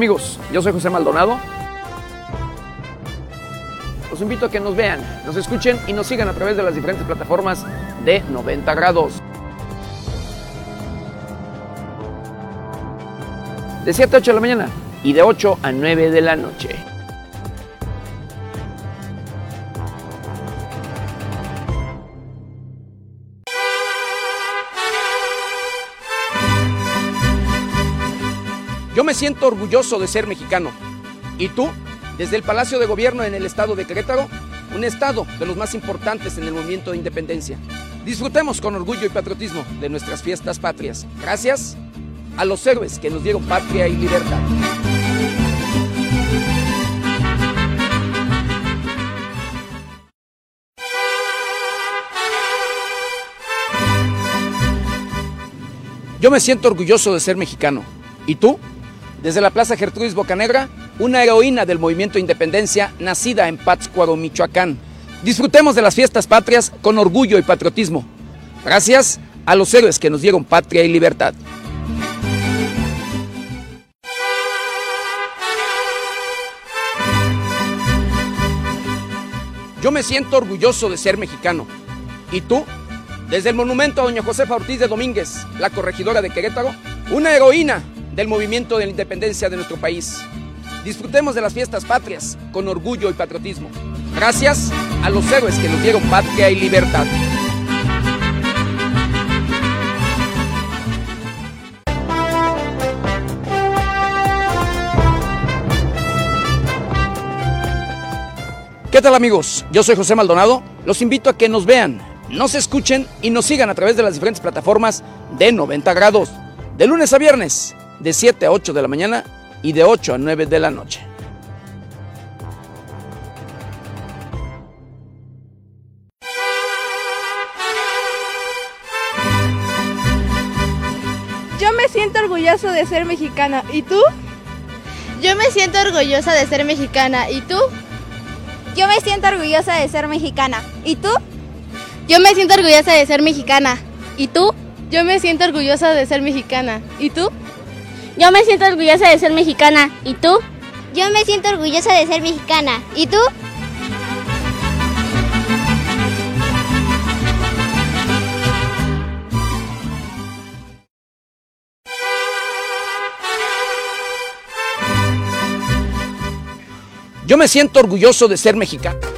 Amigos, yo soy José Maldonado. Los invito a que nos vean, nos escuchen y nos sigan a través de las diferentes plataformas de 90 grados. De 7 a 8 de la mañana y de 8 a 9 de la noche. Siento orgulloso de ser mexicano. ¿Y tú? Desde el Palacio de Gobierno en el estado de Querétaro, un estado de los más importantes en el movimiento de independencia. Disfrutemos con orgullo y patriotismo de nuestras fiestas patrias. Gracias a los héroes que nos dieron patria y libertad. Yo me siento orgulloso de ser mexicano. ¿Y tú? Desde la Plaza Gertrudis Bocanegra, una heroína del movimiento de independencia nacida en Pátzcuaro, Michoacán. Disfrutemos de las fiestas patrias con orgullo y patriotismo. Gracias a los héroes que nos dieron patria y libertad. Yo me siento orgulloso de ser mexicano. ¿Y tú? Desde el monumento a doña Josefa Ortiz de Domínguez, la corregidora de Querétaro, una heroína del movimiento de la independencia de nuestro país. Disfrutemos de las fiestas patrias con orgullo y patriotismo. Gracias a los héroes que nos dieron patria y libertad. ¿Qué tal amigos? Yo soy José Maldonado. Los invito a que nos vean, nos escuchen y nos sigan a través de las diferentes plataformas de 90 grados. De lunes a viernes, de 7 a 8 de la mañana y de 8 a 9 de la noche. Yo me siento orgulloso de ser mexicana. ¿Y tú? Yo me siento orgullosa de ser mexicana. ¿Y tú? Yo me siento orgullosa de ser mexicana. ¿Y tú? Yo me siento orgullosa de ser mexicana. ¿Y tú? Yo me siento orgullosa de ser mexicana. ¿Y tú? Yo me siento orgullosa de ser mexicana. ¿Y tú? Yo me siento orgullosa de ser mexicana. ¿Y tú? Yo me siento orgulloso de ser mexicano.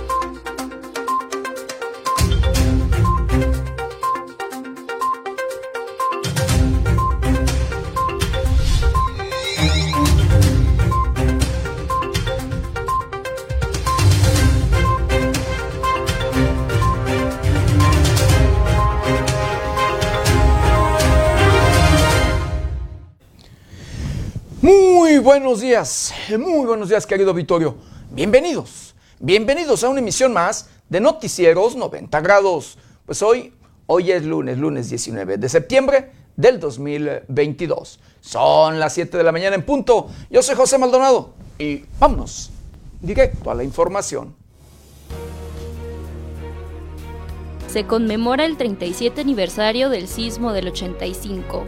Buenos días, muy buenos días querido Vittorio. Bienvenidos, bienvenidos a una emisión más de Noticieros 90 grados. Pues hoy, hoy es lunes, lunes 19 de septiembre del 2022. Son las 7 de la mañana en punto. Yo soy José Maldonado y vámonos directo a la información. Se conmemora el 37 aniversario del sismo del 85.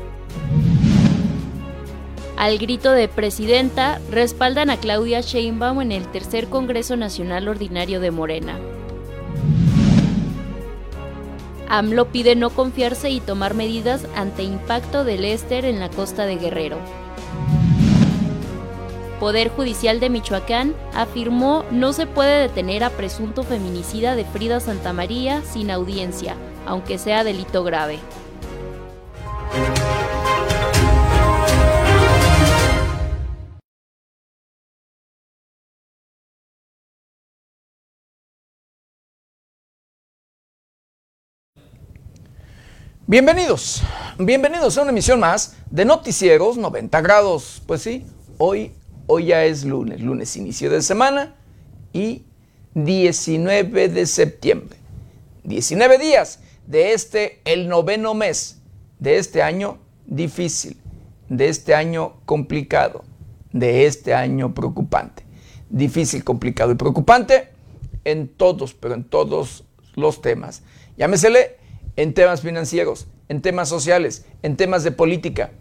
Al grito de presidenta, respaldan a Claudia Sheinbaum en el tercer Congreso Nacional Ordinario de Morena. AMLO pide no confiarse y tomar medidas ante impacto del éster en la costa de Guerrero. Poder Judicial de Michoacán afirmó no se puede detener a presunto feminicida de Frida Santamaría sin audiencia, aunque sea delito grave. Bienvenidos, bienvenidos a una emisión más de Noticieros 90 grados. Pues sí, hoy, hoy ya es lunes, lunes inicio de semana y 19 de septiembre. 19 días de este, el noveno mes de este año difícil, de este año complicado, de este año preocupante. Difícil, complicado y preocupante en todos, pero en todos los temas. Llámesele en temas financieros, en temas sociales, en temas de política,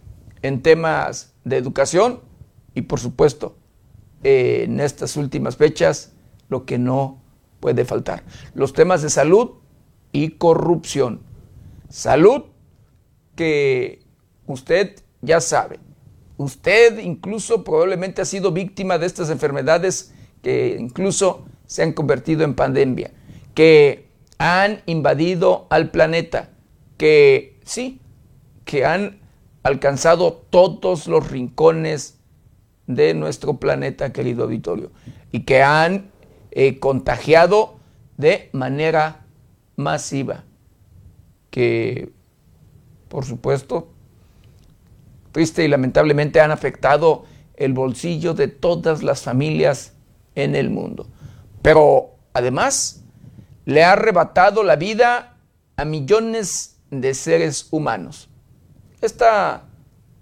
en temas de educación y por supuesto, en estas últimas fechas, lo que no puede faltar. Los temas de salud y corrupción. Salud que usted ya sabe. Usted incluso probablemente ha sido víctima de estas enfermedades que incluso se han convertido en pandemia, que han invadido al planeta, que sí, que han alcanzado todos los rincones de nuestro planeta, querido auditorio, y que han eh, contagiado de manera masiva, que por supuesto, triste y lamentablemente han afectado el bolsillo de todas las familias en el mundo. Pero además le ha arrebatado la vida a millones de seres humanos. Esta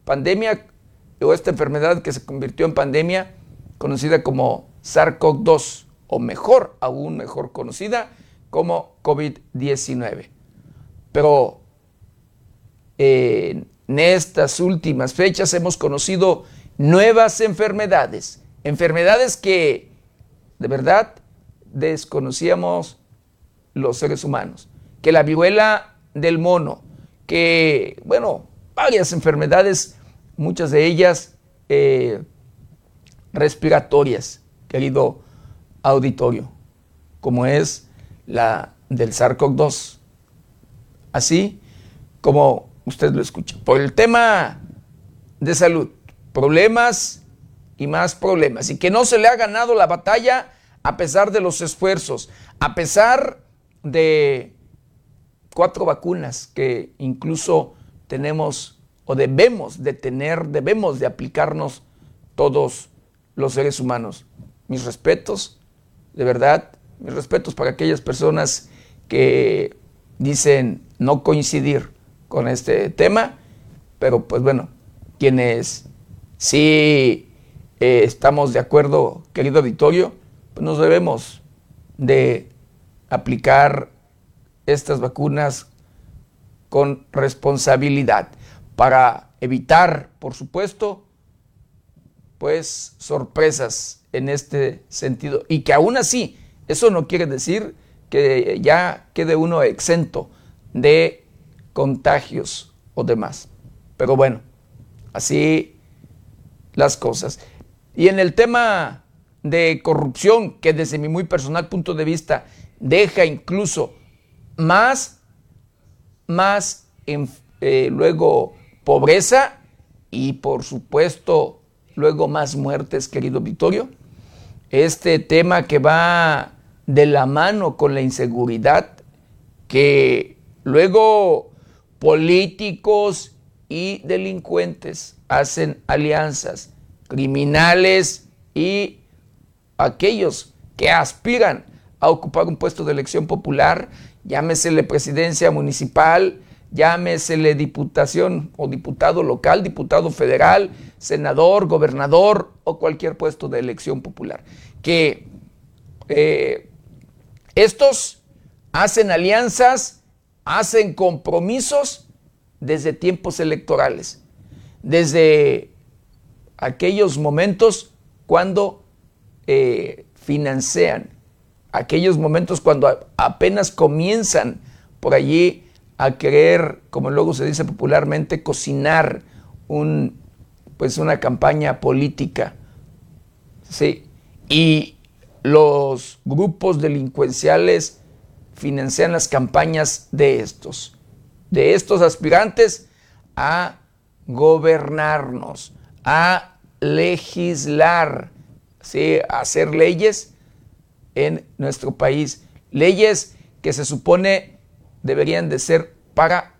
pandemia o esta enfermedad que se convirtió en pandemia, conocida como SARS-CoV-2, o mejor, aún mejor conocida como COVID-19. Pero en estas últimas fechas hemos conocido nuevas enfermedades, enfermedades que de verdad desconocíamos los seres humanos, que la viruela del mono, que, bueno, varias enfermedades, muchas de ellas eh, respiratorias, querido auditorio, como es la del SARS-CoV-2. Así como usted lo escucha. Por el tema de salud, problemas y más problemas. Y que no se le ha ganado la batalla a pesar de los esfuerzos, a pesar de cuatro vacunas que incluso tenemos o debemos de tener, debemos de aplicarnos todos los seres humanos. Mis respetos, de verdad, mis respetos para aquellas personas que dicen no coincidir con este tema, pero pues bueno, quienes sí eh, estamos de acuerdo, querido auditorio, pues nos debemos de aplicar estas vacunas con responsabilidad para evitar, por supuesto, pues sorpresas en este sentido. Y que aún así, eso no quiere decir que ya quede uno exento de contagios o demás. Pero bueno, así las cosas. Y en el tema de corrupción, que desde mi muy personal punto de vista deja incluso más, más eh, luego pobreza y por supuesto luego más muertes, querido Vittorio. Este tema que va de la mano con la inseguridad, que luego políticos y delincuentes hacen alianzas, criminales y aquellos que aspiran a ocupar un puesto de elección popular, llámesele presidencia municipal, llámesele diputación o diputado local, diputado federal, senador, gobernador o cualquier puesto de elección popular. Que eh, estos hacen alianzas, hacen compromisos desde tiempos electorales, desde aquellos momentos cuando eh, financian, aquellos momentos cuando apenas comienzan por allí a querer, como luego se dice popularmente, cocinar un, pues una campaña política. Sí. Y los grupos delincuenciales financian las campañas de estos, de estos aspirantes a gobernarnos, a legislar, ¿sí? a hacer leyes en nuestro país. Leyes que se supone deberían de ser para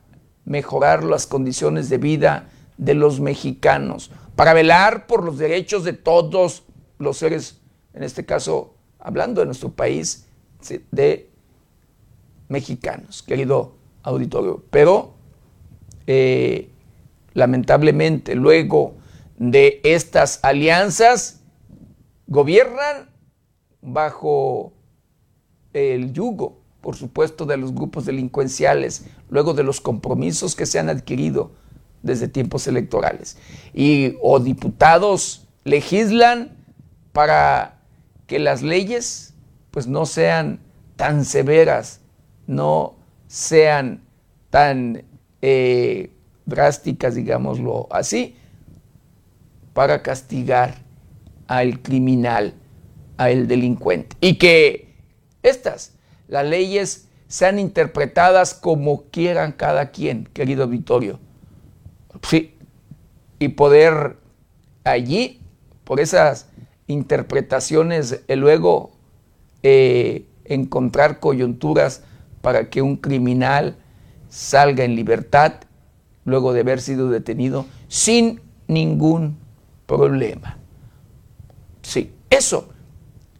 mejorar las condiciones de vida de los mexicanos, para velar por los derechos de todos los seres, en este caso hablando de nuestro país, de mexicanos, querido auditorio. Pero eh, lamentablemente luego de estas alianzas, gobiernan bajo el yugo por supuesto, de los grupos delincuenciales, luego de los compromisos que se han adquirido desde tiempos electorales. Y o diputados legislan para que las leyes pues no sean tan severas, no sean tan eh, drásticas, digámoslo así, para castigar al criminal, al delincuente. Y que estas, las leyes, sean interpretadas como quieran cada quien, querido Vittorio. Sí, y poder allí, por esas interpretaciones, luego eh, encontrar coyunturas para que un criminal salga en libertad luego de haber sido detenido sin ningún problema. Sí, eso,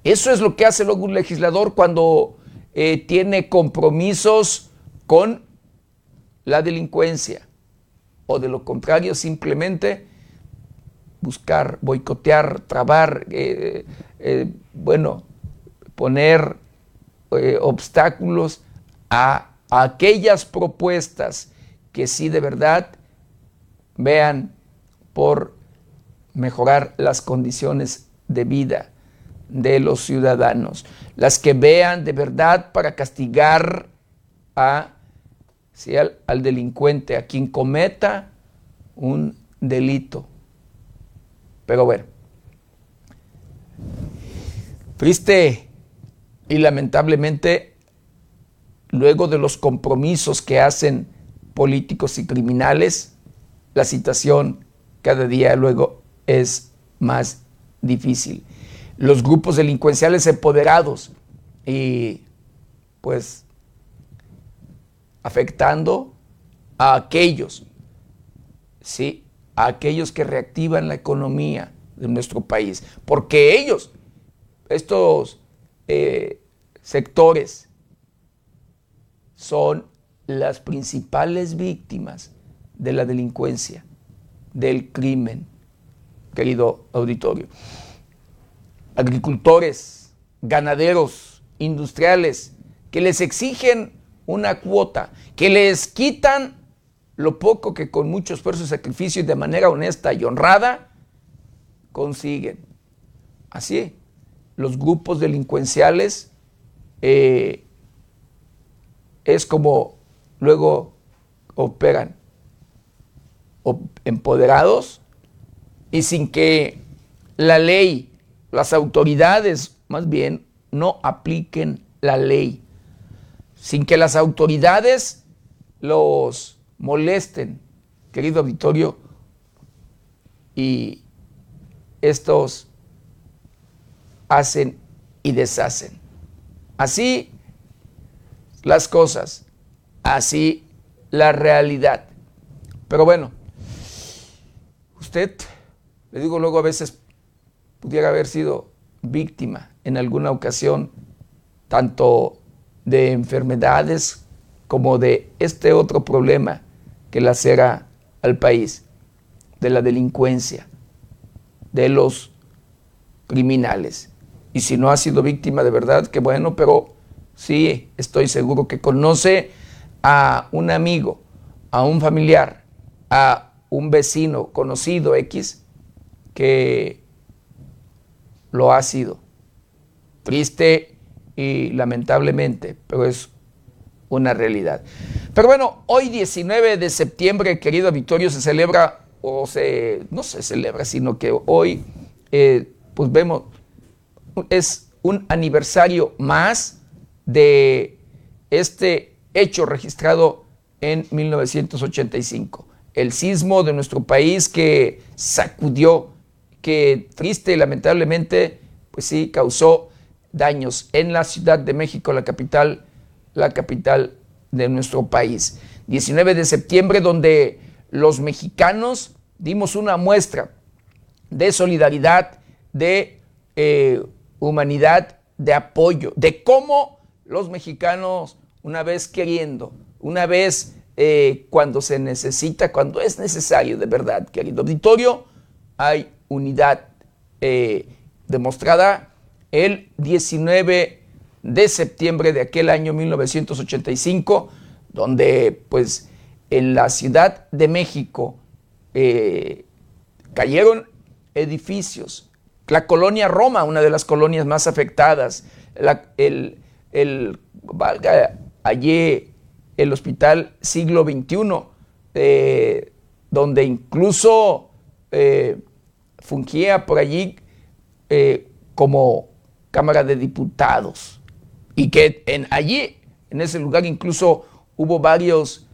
eso es lo que hace luego un legislador cuando eh, tiene compromisos con la delincuencia o de lo contrario simplemente buscar, boicotear, trabar, eh, eh, bueno, poner obstáculos a aquellas propuestas que sí de verdad vean por mejorar las condiciones de vida de los ciudadanos, las que vean de verdad para castigar a, al, al delincuente, a quien cometa un delito. Pero bueno, triste y lamentablemente, luego de los compromisos que hacen políticos y criminales, la situación cada día luego es más difícil. Los grupos delincuenciales empoderados y pues afectando a aquellos, sí, a aquellos que reactivan la economía de nuestro país, porque ellos, estos eh, sectores, son las principales víctimas de la delincuencia, del crimen, querido auditorio. Agricultores, ganaderos, industriales, que les exigen una cuota, que les quitan lo poco que con mucho esfuerzo y sacrificio y de manera honesta y honrada consiguen. Así, los grupos delincuenciales eh, es como luego operan empoderados y sin que la ley, las autoridades más bien, no apliquen la ley, sin que las autoridades los molesten, querido Vittorio, y estos hacen y deshacen. Así las cosas, así la realidad. Pero bueno, usted, le digo luego a veces, pudiera haber sido víctima en alguna ocasión, tanto de enfermedades como de este otro problema que lacera al país, de la delincuencia, de los criminales. Y si no ha sido víctima de verdad, qué bueno, pero sí estoy seguro que conoce a un amigo, a un familiar, a un vecino conocido X que lo ha sido. Triste y lamentablemente, pero es una realidad. Pero bueno, hoy 19 de septiembre, querido Victorio, se celebra, o se, no se celebra, sino que hoy, eh, pues vemos, es un aniversario más de este hecho registrado en 1985. El sismo de nuestro país que sacudió, que triste y lamentablemente, pues sí, causó daños en la Ciudad de México, la capital, la capital de nuestro país. 19 de septiembre, donde los mexicanos dimos una muestra de solidaridad, de eh, humanidad, de apoyo, de cómo los mexicanos, una vez queriendo, una vez eh, cuando se necesita, cuando es necesario de verdad, querido auditorio, hay unidad eh, demostrada el 19 de septiembre de aquel año 1985, donde pues en la Ciudad de México eh, cayeron edificios. La colonia Roma, una de las colonias más afectadas. el, el, valga allí el hospital siglo XXI, eh, donde incluso fungía por allí eh, como Cámara de Diputados. Y que en, allí, en ese lugar, incluso hubo varios,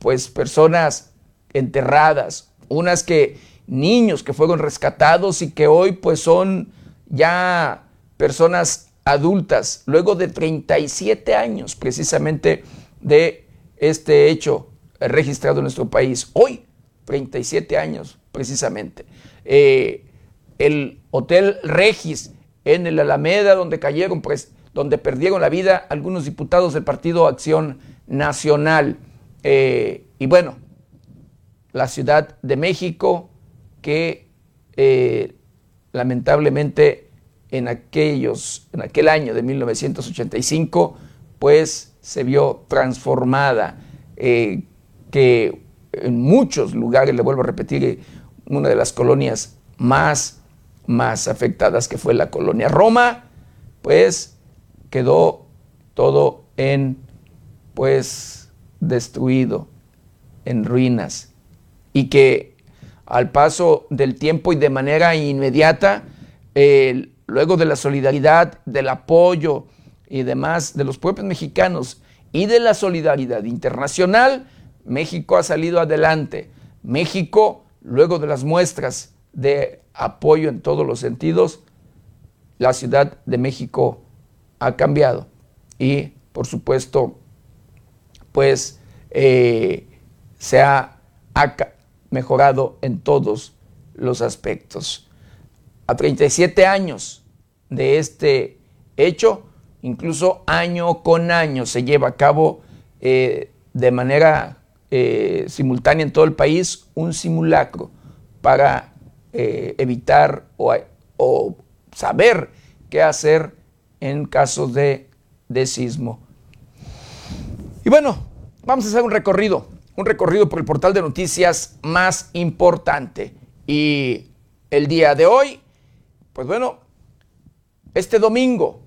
pues, personas enterradas, unas que niños que fueron rescatados y que hoy pues son ya personas adultas, luego de 37 años precisamente de este hecho registrado en nuestro país. Hoy, 37 años precisamente. Eh, el Hotel Regis en el Alameda, donde cayeron, pues, donde perdieron la vida algunos diputados del Partido Acción Nacional. Eh, y bueno, la Ciudad de México, que eh, lamentablemente en, aquellos, en aquel año de 1985, pues se vio transformada, que en muchos lugares, le vuelvo a repetir, una de las colonias más, más afectadas, que fue la colonia Roma, pues quedó todo en, pues, destruido, en ruinas, y que al paso del tiempo y de manera inmediata, luego de la solidaridad, del apoyo y demás de los pueblos mexicanos y de la solidaridad internacional, México ha salido adelante. México, luego de las muestras de apoyo en todos los sentidos, la Ciudad de México ha cambiado. Y, por supuesto, pues eh, se ha, mejorado en todos los aspectos. A 37 años de este hecho, incluso año con año se lleva a cabo eh, de manera eh, simultánea en todo el país un simulacro para eh, evitar o, o, saber qué hacer en casos de, de sismo. Y bueno, vamos a hacer un recorrido un recorrido por el portal de noticias más importante. Y el día de hoy, pues bueno, este domingo,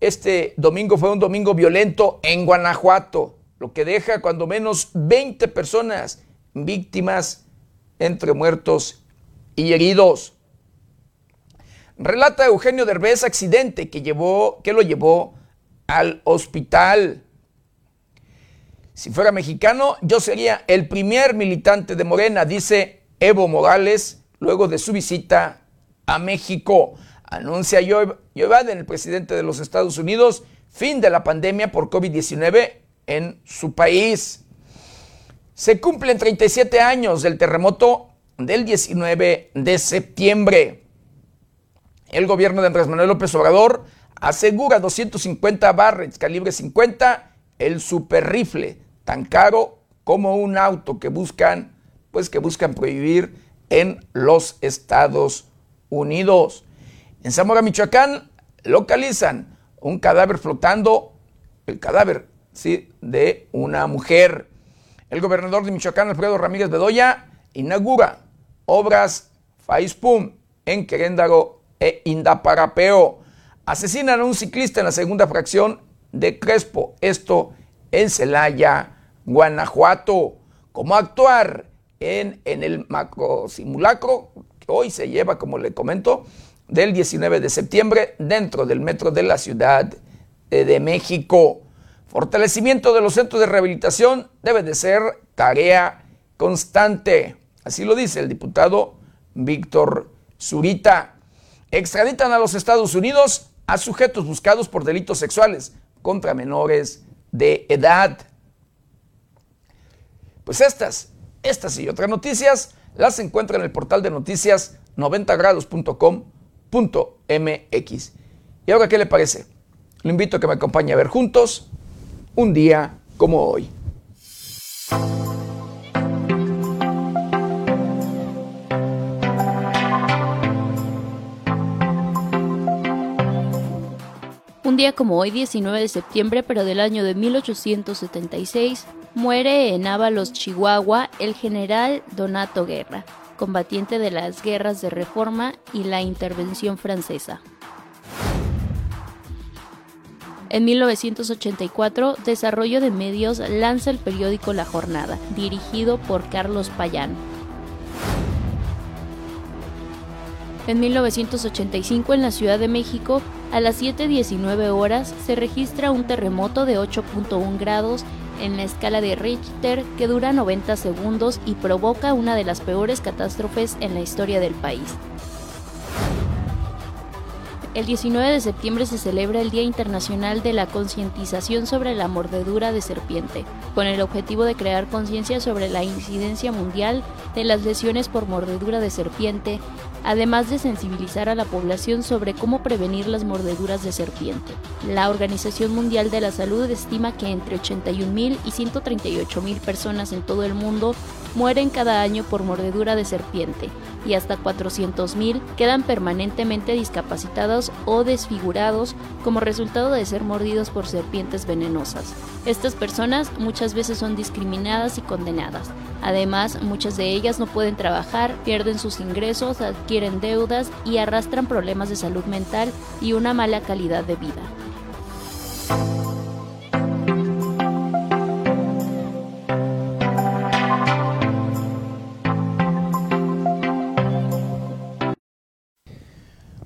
este domingo fue un domingo violento en Guanajuato, lo que deja cuando menos 20 personas víctimas entre muertos y heridos. Relata Eugenio Derbez accidente que, llevó, que lo llevó al hospital. Si fuera mexicano, yo sería el primer militante de Morena, dice Evo Morales, luego de su visita a México. Anuncia Joe, Biden, el presidente de los Estados Unidos, fin de la pandemia por COVID-19 en su país. Se cumplen 37 años del terremoto del 19 de septiembre. El gobierno de Andrés Manuel López Obrador asegura 250 barrets calibre 50, el super rifle tan caro como un auto que buscan, pues que buscan prohibir en los Estados Unidos. En Zamora, Michoacán, localizan un cadáver flotando, el cadáver, sí, de una mujer. El gobernador de Michoacán, Alfredo Ramírez Bedoya, inaugura obras Faispum en Queréndaro e Indaparapeo. Asesinan a un ciclista en la segunda fracción de Crespo, esto en Celaya, Guanajuato, cómo actuar en, en el macro simulacro que hoy se lleva, como le comento, del 19 de septiembre dentro del metro de la Ciudad de México. Fortalecimiento de los centros de rehabilitación debe de ser tarea constante. Así lo dice el diputado Víctor Zurita. Extraditan a los Estados Unidos a sujetos buscados por delitos sexuales contra menores de edad. Pues estas, estas y otras noticias las encuentra en el portal de noticias 90grados.com.mx. ¿Y ahora qué le parece? Lo invito a que me acompañe a ver juntos un día como hoy. Un día como hoy, 19 de septiembre, pero del año de 1876, muere en Ábalos, Chihuahua, el general Donato Guerra, combatiente de las guerras de reforma y la intervención francesa. En 1984, Desarrollo de Medios lanza el periódico La Jornada, dirigido por Carlos Payán. En 1985, en la Ciudad de México, a las 7.19 horas, se registra un terremoto de 8.1 grados en la escala de Richter que dura 90 segundos y provoca una de las peores catástrofes en la historia del país. El 19 de septiembre se celebra el Día Internacional de la Concientización sobre la Mordedura de Serpiente, con el objetivo de crear conciencia sobre la incidencia mundial de las lesiones por mordedura de serpiente, además de sensibilizar a la población sobre cómo prevenir las mordeduras de serpiente. La Organización Mundial de la Salud estima que entre 81.000 y 138.000 personas en todo el mundo mueren cada año por mordedura de serpiente y hasta 400.000 quedan permanentemente discapacitados o desfigurados como resultado de ser mordidos por serpientes venenosas. Estas personas muchas veces son discriminadas y condenadas. Además, muchas de ellas no pueden trabajar, pierden sus ingresos, adquieren deudas y arrastran problemas de salud mental y una mala calidad de vida.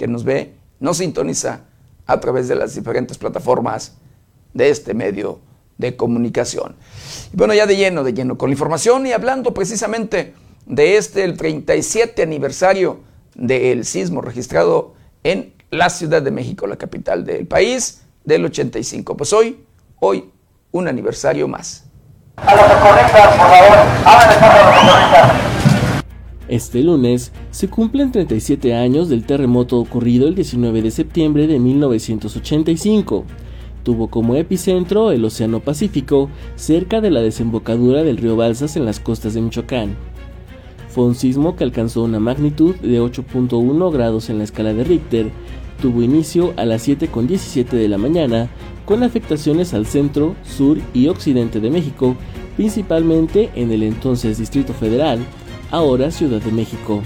que nos ve, nos sintoniza a través de las diferentes plataformas de este medio de comunicación. Y bueno, ya de lleno, de lleno con la información y hablando precisamente de este, el 37 aniversario del sismo registrado en la Ciudad de México, la capital del país, del 85. Pues hoy, hoy, un aniversario más. A los por favor, este lunes se cumplen 37 años del terremoto ocurrido el 19 de septiembre de 1985. Tuvo como epicentro el Océano Pacífico, cerca de la desembocadura del río Balsas en las costas de Michoacán. Fue un sismo que alcanzó una magnitud de 8.1 grados en la escala de Richter. Tuvo inicio a las 7.17 de la mañana, con afectaciones al centro, sur y occidente de México, principalmente en el entonces Distrito Federal, ahora Ciudad de México.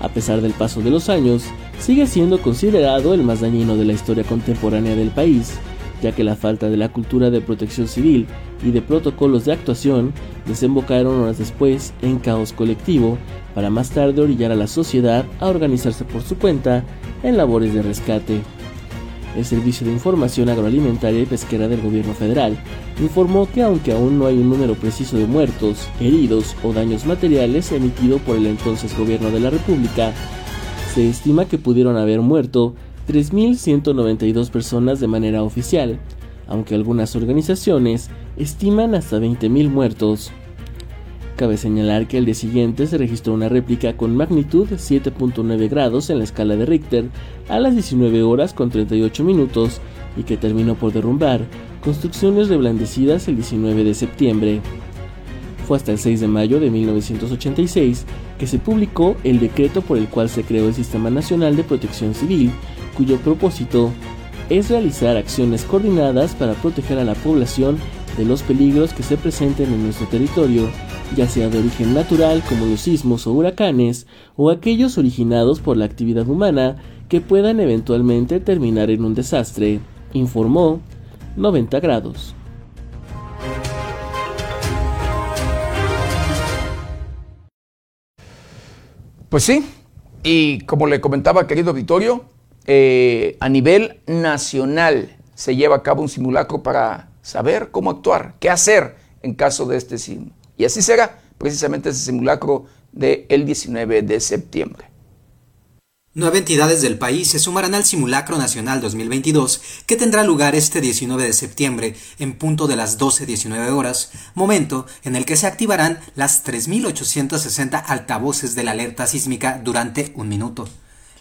A pesar del paso de los años, sigue siendo considerado el más dañino de la historia contemporánea del país, ya que la falta de la cultura de protección civil y de protocolos de actuación desembocaron horas después en caos colectivo para más tarde orillar a la sociedad a organizarse por su cuenta en labores de rescate el Servicio de Información Agroalimentaria y Pesquera del Gobierno Federal informó que aunque aún no hay un número preciso de muertos, heridos o daños materiales emitido por el entonces Gobierno de la República, se estima que pudieron haber muerto 3.192 personas de manera oficial, aunque algunas organizaciones estiman hasta 20.000 muertos. Cabe señalar que el día siguiente se registró una réplica con magnitud 7.9 grados en la escala de Richter a las 19 horas con 38 minutos y que terminó por derrumbar construcciones reblandecidas el 19 de septiembre. Fue hasta el 6 de mayo de 1986 que se publicó el decreto por el cual se creó el Sistema Nacional de Protección Civil, cuyo propósito es realizar acciones coordinadas para proteger a la población de los peligros que se presenten en nuestro territorio ya sea de origen natural como los sismos o huracanes, o aquellos originados por la actividad humana que puedan eventualmente terminar en un desastre, informó 90 grados. Pues sí, y como le comentaba, querido Vittorio, eh, a nivel nacional se lleva a cabo un simulacro para saber cómo actuar, qué hacer en caso de este sismo. Y así será precisamente ese simulacro del 19 de septiembre. Nueve entidades del país se sumarán al Simulacro Nacional 2022 que tendrá lugar este 19 de septiembre en punto de las 12.19 horas, momento en el que se activarán las 3.860 altavoces de la alerta sísmica durante un minuto.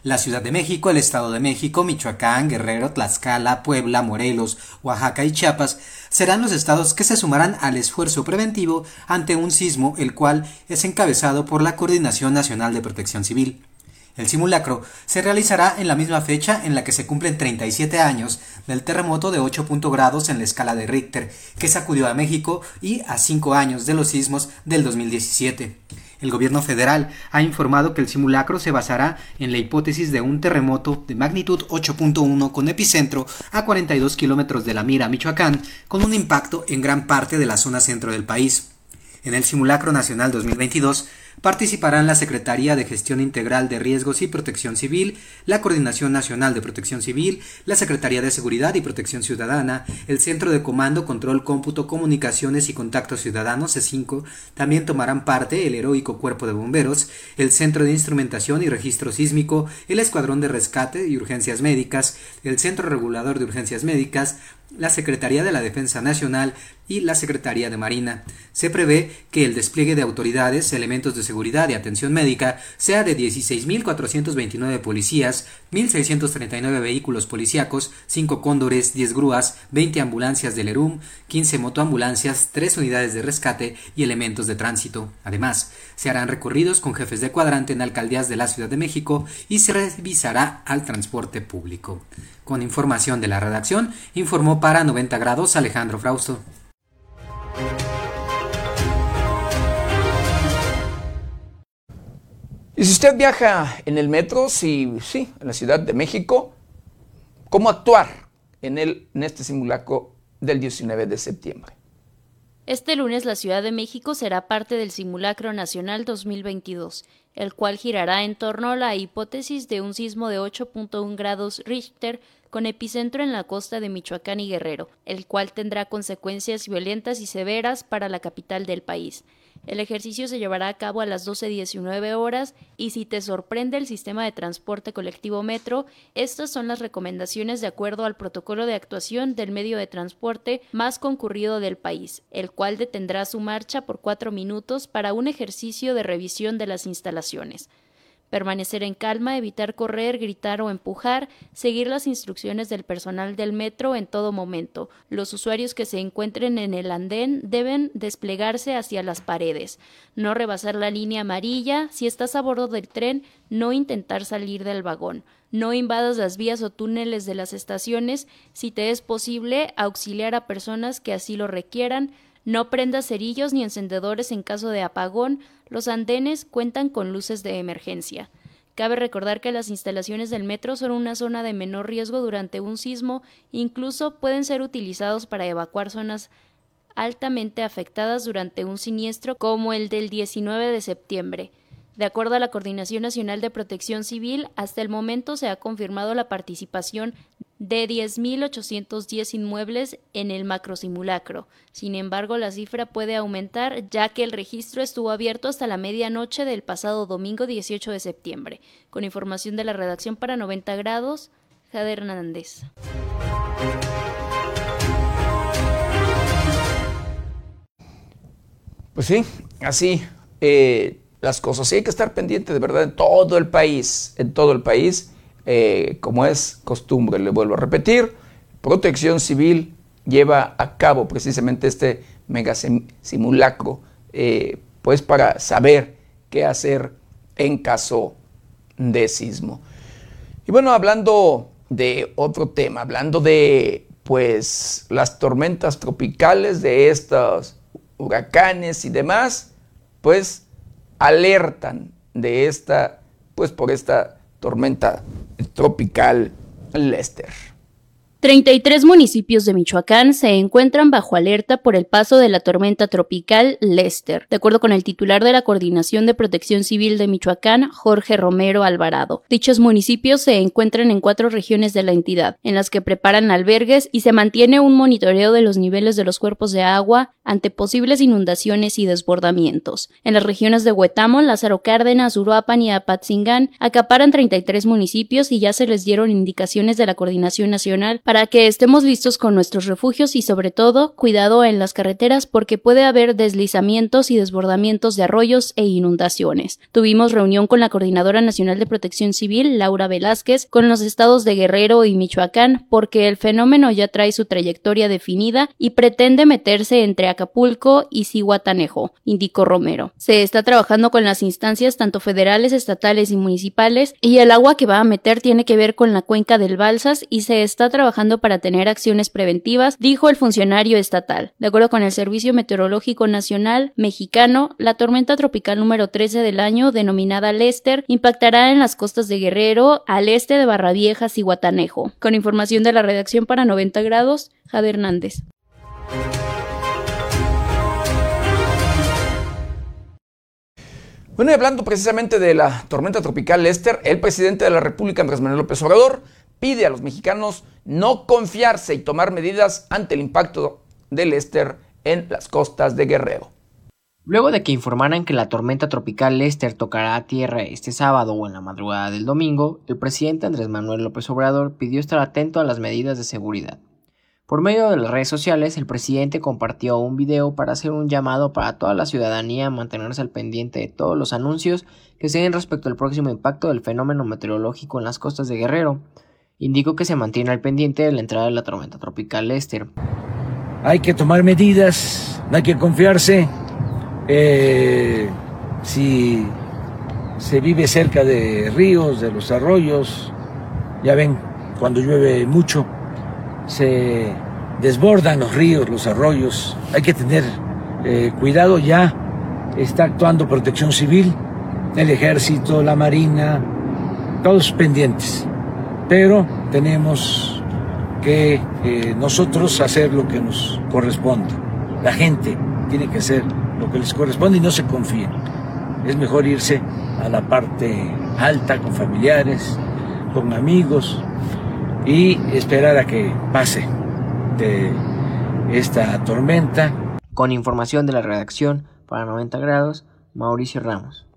La Ciudad de México, el Estado de México, Michoacán, Guerrero, Tlaxcala, Puebla, Morelos, Oaxaca y Chiapas serán los estados que se sumarán al esfuerzo preventivo ante un sismo el cual es encabezado por la Coordinación Nacional de Protección Civil. El simulacro se realizará en la misma fecha en la que se cumplen 37 años del terremoto de 8 grados en la escala de Richter, que sacudió a México, y a 5 años de los sismos del 2017. El gobierno federal ha informado que el simulacro se basará en la hipótesis de un terremoto de magnitud 8.1 con epicentro a 42 kilómetros de la Mira, Michoacán, con un impacto en gran parte de la zona centro del país. En el simulacro nacional 2022 Participarán la Secretaría de Gestión Integral de Riesgos y Protección Civil, la Coordinación Nacional de Protección Civil, la Secretaría de Seguridad y Protección Ciudadana, el Centro de Comando, Control, Cómputo, Comunicaciones y Contactos Ciudadanos, C5. También tomarán parte el Heroico Cuerpo de Bomberos, el Centro de Instrumentación y Registro Sísmico, el Escuadrón de Rescate y Urgencias Médicas, el Centro Regulador de Urgencias Médicas, la Secretaría de la Defensa Nacional y la Secretaría de Marina. Se prevé que el despliegue de autoridades, elementos de seguridad y atención médica sea de 16.429 policías, 1.639 vehículos policíacos, 5 cóndores, 10 grúas, 20 ambulancias del ERUM, 15 motoambulancias, 3 unidades de rescate y elementos de tránsito. Además, se harán recorridos con jefes de cuadrante en alcaldías de la Ciudad de México y se revisará al transporte público. Con información de la redacción, informó para 90 grados Alejandro Frausto. Y si usted viaja en el metro, sí, sí, en la Ciudad de México, ¿cómo actuar en, el, en este simulacro del 19 de septiembre? Este lunes la Ciudad de México será parte del Simulacro Nacional 2022, el cual girará en torno a la hipótesis de un sismo de 8.1 grados Richter con epicentro en la costa de Michoacán y Guerrero, el cual tendrá consecuencias violentas y severas para la capital del país. El ejercicio se llevará a cabo a las 12.19 horas y si te sorprende el sistema de transporte colectivo Metro, estas son las recomendaciones de acuerdo al protocolo de actuación del medio de transporte más concurrido del país, el cual detendrá su marcha por cuatro minutos para un ejercicio de revisión de las instalaciones. Permanecer en calma, evitar correr, gritar o empujar, seguir las instrucciones del personal del metro en todo momento. Los usuarios que se encuentren en el andén deben desplegarse hacia las paredes. No rebasar la línea amarilla. Si estás a bordo del tren, no intentar salir del vagón. No invadas las vías o túneles de las estaciones. Si te es posible, auxiliar a personas que así lo requieran. No prendas cerillos ni encendedores en caso de apagón. Los andenes cuentan con luces de emergencia. Cabe recordar que las instalaciones del metro son una zona de menor riesgo durante un sismo, incluso pueden ser utilizados para evacuar zonas altamente afectadas durante un siniestro como el del 19 de septiembre. De acuerdo a la Coordinación Nacional de Protección Civil, hasta el momento se ha confirmado la participación de 10.810 inmuebles en el macrosimulacro. Sin embargo, la cifra puede aumentar ya que el registro estuvo abierto hasta la medianoche del pasado domingo 18 de septiembre. Con información de la redacción para 90 grados, Jade Hernández. Pues sí, así eh, las cosas. Sí hay que estar pendiente de verdad en todo el país, en todo el país eh, como es costumbre, le vuelvo a repetir, Protección Civil lleva a cabo precisamente este mega simulacro, eh, pues para saber qué hacer en caso de sismo. Y bueno, hablando de otro tema, hablando de pues las tormentas tropicales, de estos huracanes y demás, pues alertan de esta, pues por esta tormenta tropical Lester. 33 municipios de Michoacán se encuentran bajo alerta por el paso de la tormenta tropical Lester, de acuerdo con el titular de la Coordinación de Protección Civil de Michoacán, Jorge Romero Alvarado. Dichos municipios se encuentran en cuatro regiones de la entidad, en las que preparan albergues y se mantiene un monitoreo de los niveles de los cuerpos de agua ante posibles inundaciones y desbordamientos. En las regiones de Huetamo, Lázaro Cárdenas, Uruapan y Apatzingán acaparan 33 municipios y ya se les dieron indicaciones de la Coordinación Nacional para que estemos listos con nuestros refugios y sobre todo cuidado en las carreteras porque puede haber deslizamientos y desbordamientos de arroyos e inundaciones. Tuvimos reunión con la Coordinadora Nacional de Protección Civil, Laura Velázquez, con los estados de Guerrero y Michoacán porque el fenómeno ya trae su trayectoria definida y pretende meterse entre Acapulco y Cihuatanejo, indicó Romero. Se está trabajando con las instancias tanto federales, estatales y municipales y el agua que va a meter tiene que ver con la cuenca del Balsas y se está trabajando para tener acciones preventivas, dijo el funcionario estatal. De acuerdo con el Servicio Meteorológico Nacional mexicano, la tormenta tropical número 13 del año, denominada Lester, impactará en las costas de Guerrero, al este de Barraviejas y Guatanejo. Con información de la redacción para 90 grados, Jade Hernández. Bueno, y hablando precisamente de la tormenta tropical Lester, el presidente de la República, Andrés Manuel López Obrador, pide a los mexicanos no confiarse y tomar medidas ante el impacto del Lester en las costas de Guerrero. Luego de que informaran que la tormenta tropical Lester tocará a tierra este sábado o en la madrugada del domingo, el presidente Andrés Manuel López Obrador pidió estar atento a las medidas de seguridad. Por medio de las redes sociales, el presidente compartió un video para hacer un llamado para toda la ciudadanía a mantenerse al pendiente de todos los anuncios que se den respecto al próximo impacto del fenómeno meteorológico en las costas de Guerrero, indicó que se mantiene al pendiente de la entrada de la tormenta tropical Lester. Hay que tomar medidas, no hay que confiarse. Eh, si se vive cerca de ríos, de los arroyos, ya ven, cuando llueve mucho, se desbordan los ríos, los arroyos. Hay que tener eh, cuidado ya. Está actuando protección civil, el ejército, la marina, todos pendientes pero tenemos que eh, nosotros hacer lo que nos corresponde. La gente tiene que hacer lo que les corresponde y no se confíen. Es mejor irse a la parte alta con familiares, con amigos y esperar a que pase de esta tormenta. Con información de la redacción para 90 grados, Mauricio Ramos.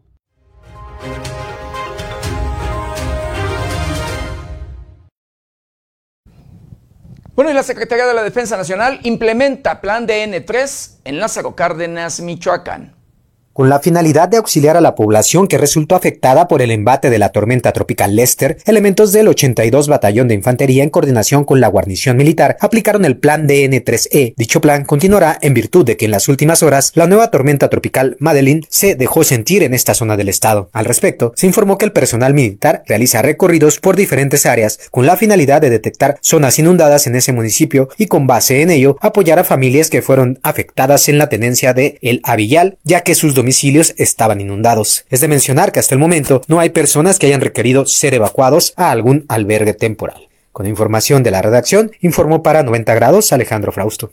Bueno, y la Secretaría de la Defensa Nacional implementa Plan DN3 en Lázaro Cárdenas, Michoacán con la finalidad de auxiliar a la población que resultó afectada por el embate de la tormenta tropical Lester, elementos del 82 Batallón de Infantería en coordinación con la guarnición militar aplicaron el plan DN3E. Dicho plan continuará en virtud de que en las últimas horas la nueva tormenta tropical Madeline se dejó sentir en esta zona del estado. Al respecto, se informó que el personal militar realiza recorridos por diferentes áreas con la finalidad de detectar zonas inundadas en ese municipio y con base en ello apoyar a familias que fueron afectadas en la tenencia de El Avillal, ya que sus domicilios estaban inundados. Es de mencionar que hasta el momento no hay personas que hayan requerido ser evacuados a algún albergue temporal. Con información de la redacción, informó para 90 grados Alejandro Frausto.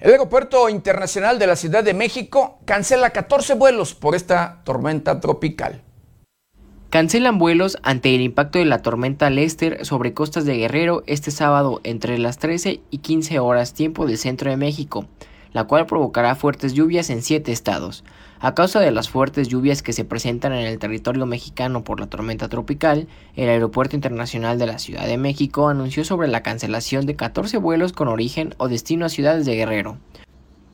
El Aeropuerto Internacional de la Ciudad de México cancela 14 vuelos por esta tormenta tropical. Cancelan vuelos ante el impacto de la tormenta Lester sobre costas de Guerrero este sábado entre las 13 y 15 horas tiempo del centro de México, la cual provocará fuertes lluvias en siete estados. A causa de las fuertes lluvias que se presentan en el territorio mexicano por la tormenta tropical, el Aeropuerto Internacional de la Ciudad de México anunció sobre la cancelación de 14 vuelos con origen o destino a ciudades de Guerrero.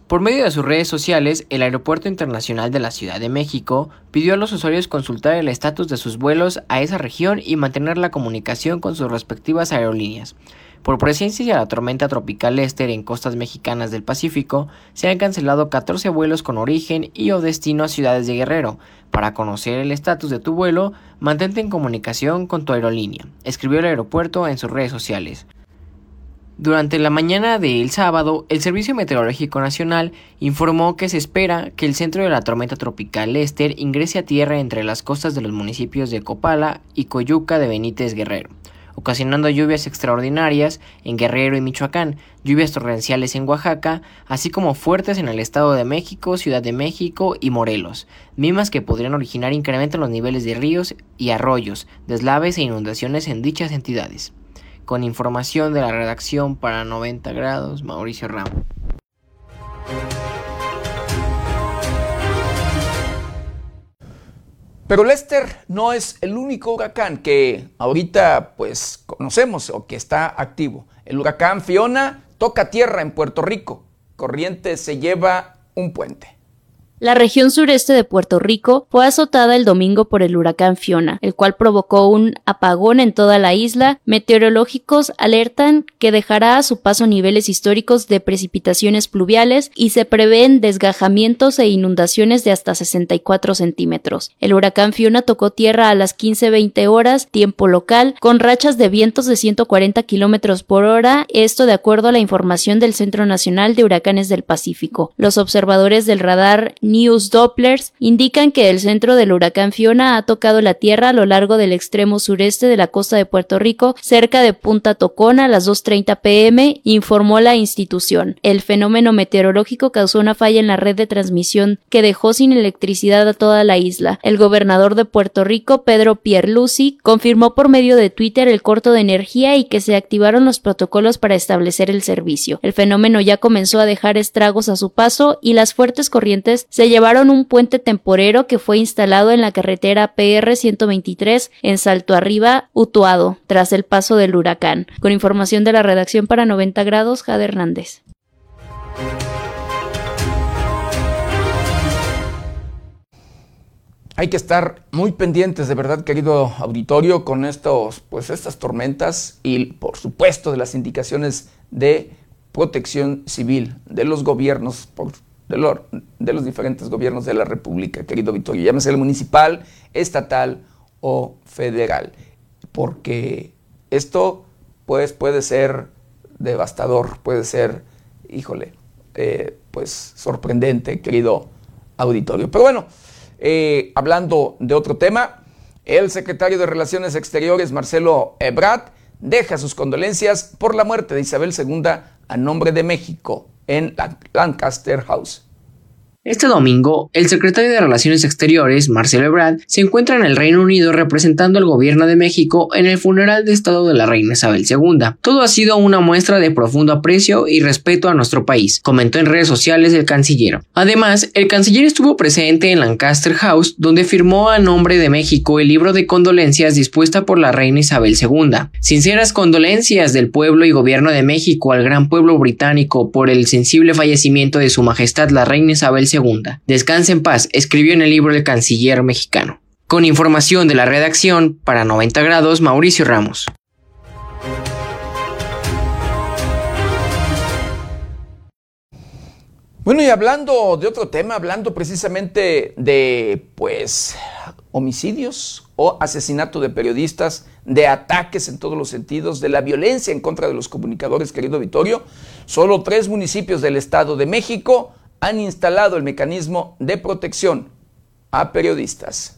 Por medio de sus redes sociales, el Aeropuerto Internacional de la Ciudad de México pidió a los usuarios consultar el estatus de sus vuelos a esa región y mantener la comunicación con sus respectivas aerolíneas. Por presencia de la tormenta tropical Lester en costas mexicanas del Pacífico, se han cancelado 14 vuelos con origen y o destino a ciudades de Guerrero. Para conocer el estatus de tu vuelo, mantente en comunicación con tu aerolínea, escribió el aeropuerto en sus redes sociales. Durante la mañana del sábado, el Servicio Meteorológico Nacional informó que se espera que el centro de la tormenta tropical Lester ingrese a tierra entre las costas de los municipios de Copala y Coyuca de Benítez Guerrero, ocasionando lluvias extraordinarias en Guerrero y Michoacán, lluvias torrenciales en Oaxaca, así como fuertes en el Estado de México, Ciudad de México y Morelos, mismas que podrían originar incremento en los niveles de ríos y arroyos, deslaves e inundaciones en dichas entidades. Con información de la redacción para 90 grados, Mauricio Ramos. Pero Lester no es el único huracán que ahorita pues conocemos o que está activo. El huracán Fiona toca tierra en Puerto Rico. Corriente se lleva un puente. La región sureste de Puerto Rico fue azotada el domingo por el huracán Fiona, el cual provocó un apagón en toda la isla. Meteorológicos alertan que dejará a su paso niveles históricos de precipitaciones pluviales y se prevén desgajamientos e inundaciones de hasta 64 centímetros. El huracán Fiona tocó tierra a las 15-20 horas, tiempo local, con rachas de vientos de 140 kilómetros por hora, esto de acuerdo a la información del Centro Nacional de Huracanes del Pacífico. Los observadores del radar News Dopplers indican que el centro del huracán Fiona ha tocado la tierra a lo largo del extremo sureste de la costa de Puerto Rico, cerca de Punta Tocona a las 2.30 pm, informó la institución. El fenómeno meteorológico causó una falla en la red de transmisión que dejó sin electricidad a toda la isla. El gobernador de Puerto Rico, Pedro Pierluisi, confirmó por medio de Twitter el corto de energía y que se activaron los protocolos para establecer el servicio. El fenómeno ya comenzó a dejar estragos a su paso y las fuertes corrientes se llevaron un puente temporero que fue instalado en la carretera PR 123 en Salto Arriba, Utuado, tras el paso del huracán. Con información de la redacción para 90 grados, Jade Hernández. Hay que estar muy pendientes, de verdad, querido auditorio, con estos, pues, estas tormentas y, por supuesto, de las indicaciones de protección civil de los gobiernos, de, los diferentes gobiernos de la República, querido Vittorio, llámese el municipal, estatal o federal, porque esto pues puede ser devastador, puede ser, híjole, eh, pues sorprendente, querido auditorio. Pero bueno, eh, hablando de otro tema, el secretario de Relaciones Exteriores, Marcelo Ebrard, deja sus condolencias por la muerte de Isabel II a nombre de México en Lancaster House. Este domingo, el secretario de Relaciones Exteriores, Marcelo Ebrard, se encuentra en el Reino Unido representando al gobierno de México en el funeral de Estado de la reina Isabel II. Todo ha sido una muestra de profundo aprecio y respeto a nuestro país, comentó en redes sociales el canciller. Además, el canciller estuvo presente en Lancaster House, donde firmó a nombre de México el libro de condolencias dispuesta por la reina Isabel II. Sinceras condolencias del pueblo y gobierno de México al gran pueblo británico por el sensible fallecimiento de su majestad la reina Isabel II segunda. Descanse en paz, escribió en el libro el canciller mexicano. Con información de la redacción, para 90 grados, Mauricio Ramos. Bueno, y hablando de otro tema, hablando precisamente de, pues, homicidios o asesinato de periodistas, de ataques en todos los sentidos, de la violencia en contra de los comunicadores, querido Vittorio, solo tres municipios del Estado de México han instalado el mecanismo de protección a periodistas.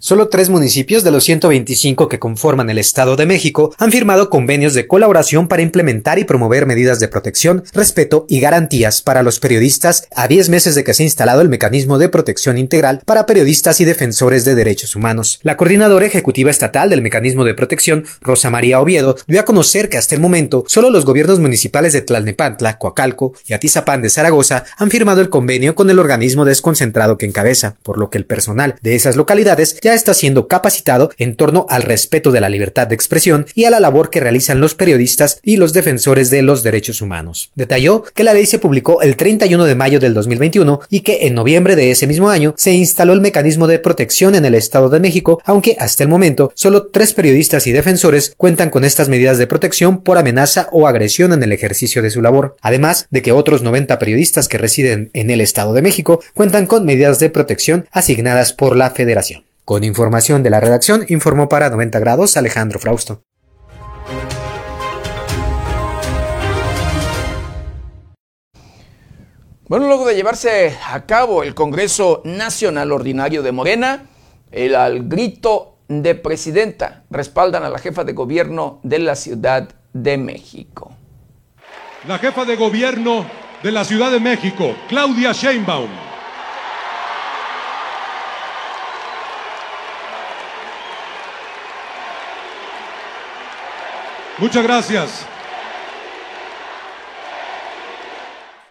Solo tres municipios de los 125 que conforman el Estado de México han firmado convenios de colaboración para implementar y promover medidas de protección, respeto y garantías para los periodistas a 10 meses de que se ha instalado el mecanismo de protección integral para periodistas y defensores de derechos humanos. La coordinadora ejecutiva estatal del mecanismo de protección, Rosa María Oviedo, dio a conocer que hasta el momento solo los gobiernos municipales de Tlalnepantla, Coacalco y Atizapán de Zaragoza han firmado el convenio con el organismo desconcentrado que encabeza, por lo que el personal de esas localidades está siendo capacitado en torno al respeto de la libertad de expresión y a la labor que realizan los periodistas y los defensores de los derechos humanos. Detalló que la ley se publicó el 31 de mayo del 2021 y que en noviembre de ese mismo año se instaló el mecanismo de protección en el Estado de México, aunque hasta el momento solo tres periodistas y defensores cuentan con estas medidas de protección por amenaza o agresión en el ejercicio de su labor, además de que otros 90 periodistas que residen en el Estado de México cuentan con medidas de protección asignadas por la Federación. Con información de la redacción, informó para 90 grados Alejandro Frausto. Bueno, luego de llevarse a cabo el Congreso Nacional Ordinario de Morena, el al grito de presidenta respaldan a la jefa de gobierno de la Ciudad de México. La jefa de gobierno de la Ciudad de México, Claudia Sheinbaum Muchas gracias.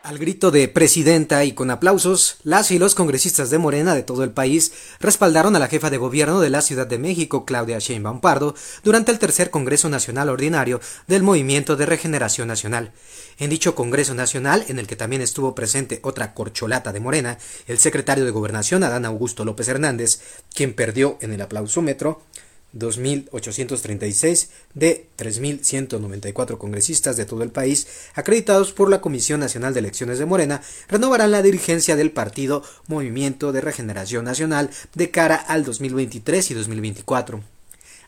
Al grito de presidenta y con aplausos, las y los congresistas de Morena de todo el país respaldaron a la jefa de gobierno de la Ciudad de México, Claudia Sheinbaum Pardo, durante el tercer Congreso Nacional Ordinario del Movimiento de Regeneración Nacional. En dicho Congreso Nacional, en el que también estuvo presente otra corcholata de Morena, el secretario de Gobernación, Adán Augusto López Hernández, quien perdió en el aplausómetro, 2.836 de 3.194 congresistas de todo el país, acreditados por la Comisión Nacional de Elecciones de Morena, renovarán la dirigencia del partido Movimiento de Regeneración Nacional de cara al 2023 y 2024.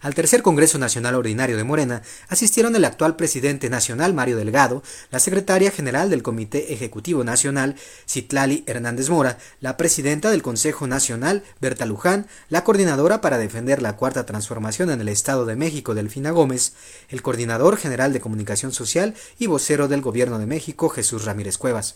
Al tercer Congreso Nacional Ordinario de Morena asistieron el actual presidente nacional Mario Delgado, la secretaria general del Comité Ejecutivo Nacional Citlali Hernández Mora, la presidenta del Consejo Nacional Berta Luján, la coordinadora para defender la Cuarta Transformación en el Estado de México Delfina Gómez, el coordinador general de Comunicación Social y vocero del Gobierno de México Jesús Ramírez Cuevas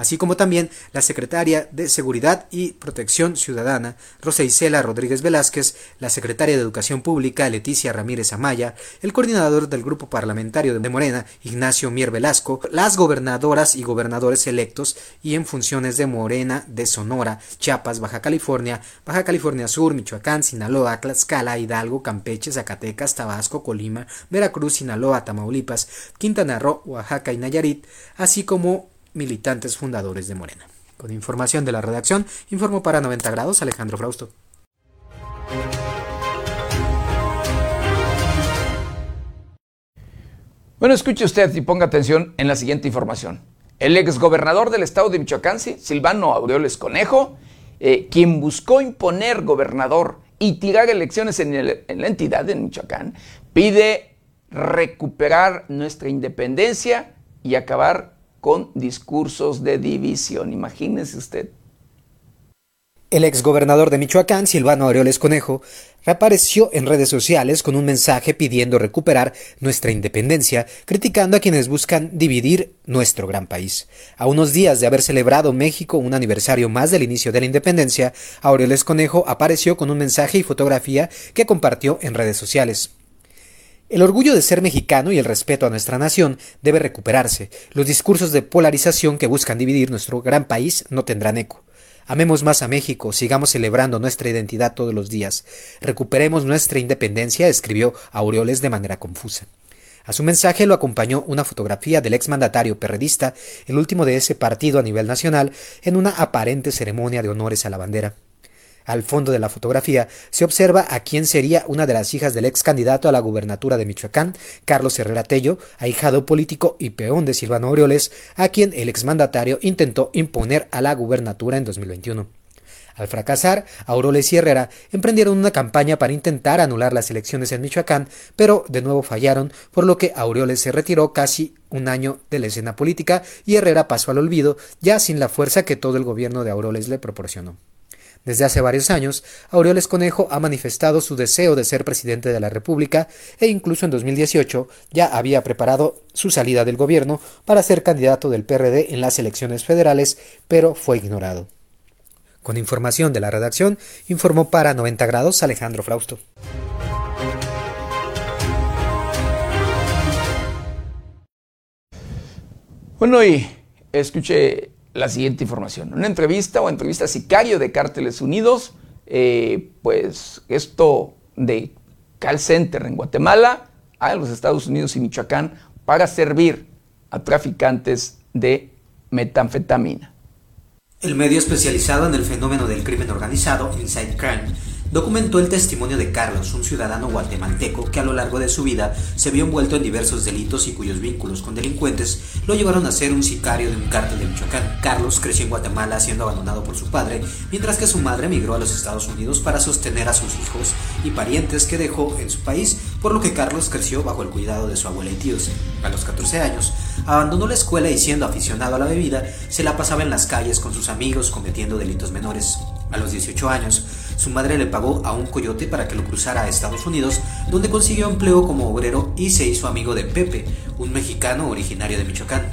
así como también la secretaria de Seguridad y Protección Ciudadana, Rosa Isela Rodríguez Velázquez, la secretaria de Educación Pública, Leticia Ramírez Amaya, el coordinador del Grupo Parlamentario de Morena, Ignacio Mier Velasco, las gobernadoras y gobernadores electos y en funciones de Morena de Sonora, Chiapas, Baja California, Baja California Sur, Michoacán, Sinaloa, Tlaxcala, Hidalgo, Campeche, Zacatecas, Tabasco, Colima, Veracruz, Sinaloa, Tamaulipas, Quintana Roo, Oaxaca y Nayarit, así como militantes fundadores de Morena. Con información de la redacción, informó para 90 grados Alejandro Frausto. Bueno, escuche usted y ponga atención en la siguiente información. El exgobernador del estado de Michoacán, Silvano Aureoles Conejo, eh, quien buscó imponer gobernador y tirar elecciones en, en la entidad de Michoacán, pide recuperar nuestra independencia y acabar con discursos de división. Imagínese usted. El exgobernador de Michoacán, Silvano Aureoles Conejo, reapareció en redes sociales con un mensaje pidiendo recuperar nuestra independencia, criticando a quienes buscan dividir nuestro gran país. A unos días de haber celebrado México un aniversario más del inicio de la independencia, Aureoles Conejo apareció con un mensaje y fotografía que compartió en redes sociales. El orgullo de ser mexicano y el respeto a nuestra nación debe recuperarse. Los discursos de polarización que buscan dividir nuestro gran país no tendrán eco. Amemos más a México, sigamos celebrando nuestra identidad todos los días. Recuperemos nuestra independencia, escribió Aureoles de manera confusa. A su mensaje lo acompañó una fotografía del exmandatario perredista, el último de ese partido a nivel nacional, en una aparente ceremonia de honores a la bandera. Al fondo de la fotografía se observa a quien sería una de las hijas del ex candidato a la gubernatura de Michoacán, Carlos Herrera Tello, ahijado político y peón de Silvano Aureoles, a quien el exmandatario intentó imponer a la gubernatura en 2021. Al fracasar, Aureoles y Herrera emprendieron una campaña para intentar anular las elecciones en Michoacán, pero de nuevo fallaron, por lo que Aureoles se retiró casi un año de la escena política y Herrera pasó al olvido, ya sin la fuerza que todo el gobierno de Aureoles le proporcionó. Desde hace varios años, Aureoles Conejo ha manifestado su deseo de ser presidente de la República e incluso en 2018 ya había preparado su salida del gobierno para ser candidato del PRD en las elecciones federales, pero fue ignorado. Con información de la redacción, informó para 90 grados Alejandro Frausto. Bueno, y escuché la siguiente información. Una entrevista o entrevista sicario de Cárteles Unidos, eh, pues esto de call center en Guatemala a los Estados Unidos y Michoacán para servir a traficantes de metanfetamina. El medio especializado en el fenómeno del crimen organizado, Inside Crime, documentó el testimonio de Carlos, un ciudadano guatemalteco que a lo largo de su vida se vio envuelto en diversos delitos y cuyos vínculos con delincuentes lo llevaron a ser un sicario de un cártel de Michoacán. Carlos creció en Guatemala siendo abandonado por su padre, mientras que su madre emigró a los Estados Unidos para sostener a sus hijos y parientes que dejó en su país, por lo que Carlos creció bajo el cuidado de su abuela y tíos. A los 14 años, abandonó la escuela y siendo aficionado a la bebida, se la pasaba en las calles con sus amigos cometiendo delitos menores. A los 18 años, su madre le pagó a un coyote para que lo cruzara a Estados Unidos, donde consiguió empleo como obrero y se hizo amigo de Pepe, un mexicano originario de Michoacán.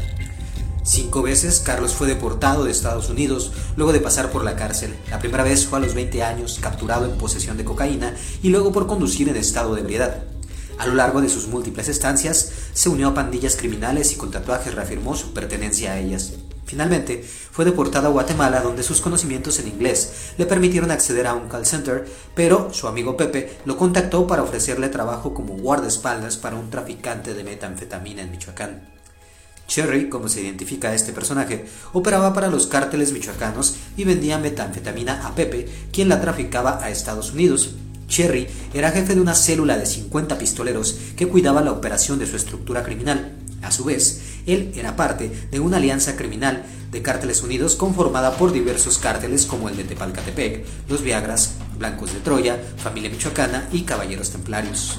Cinco veces Carlos fue deportado de Estados Unidos luego de pasar por la cárcel. La primera vez fue a los 20 años, capturado en posesión de cocaína y luego por conducir en estado de ebriedad. A lo largo de sus múltiples estancias, se unió a pandillas criminales y con tatuajes reafirmó su pertenencia a ellas. Finalmente, fue deportado a Guatemala donde sus conocimientos en inglés le permitieron acceder a un call center, pero su amigo Pepe lo contactó para ofrecerle trabajo como guardaespaldas para un traficante de metanfetamina en Michoacán. Cherry, como se identifica a este personaje, operaba para los cárteles michoacanos y vendía metanfetamina a Pepe, quien la traficaba a Estados Unidos. Cherry era jefe de una célula de 50 pistoleros que cuidaba la operación de su estructura criminal. A su vez, él era parte de una alianza criminal de Cárteles Unidos conformada por diversos cárteles como el de Tepalcatepec, los Viagras, Blancos de Troya, Familia Michoacana y Caballeros Templarios.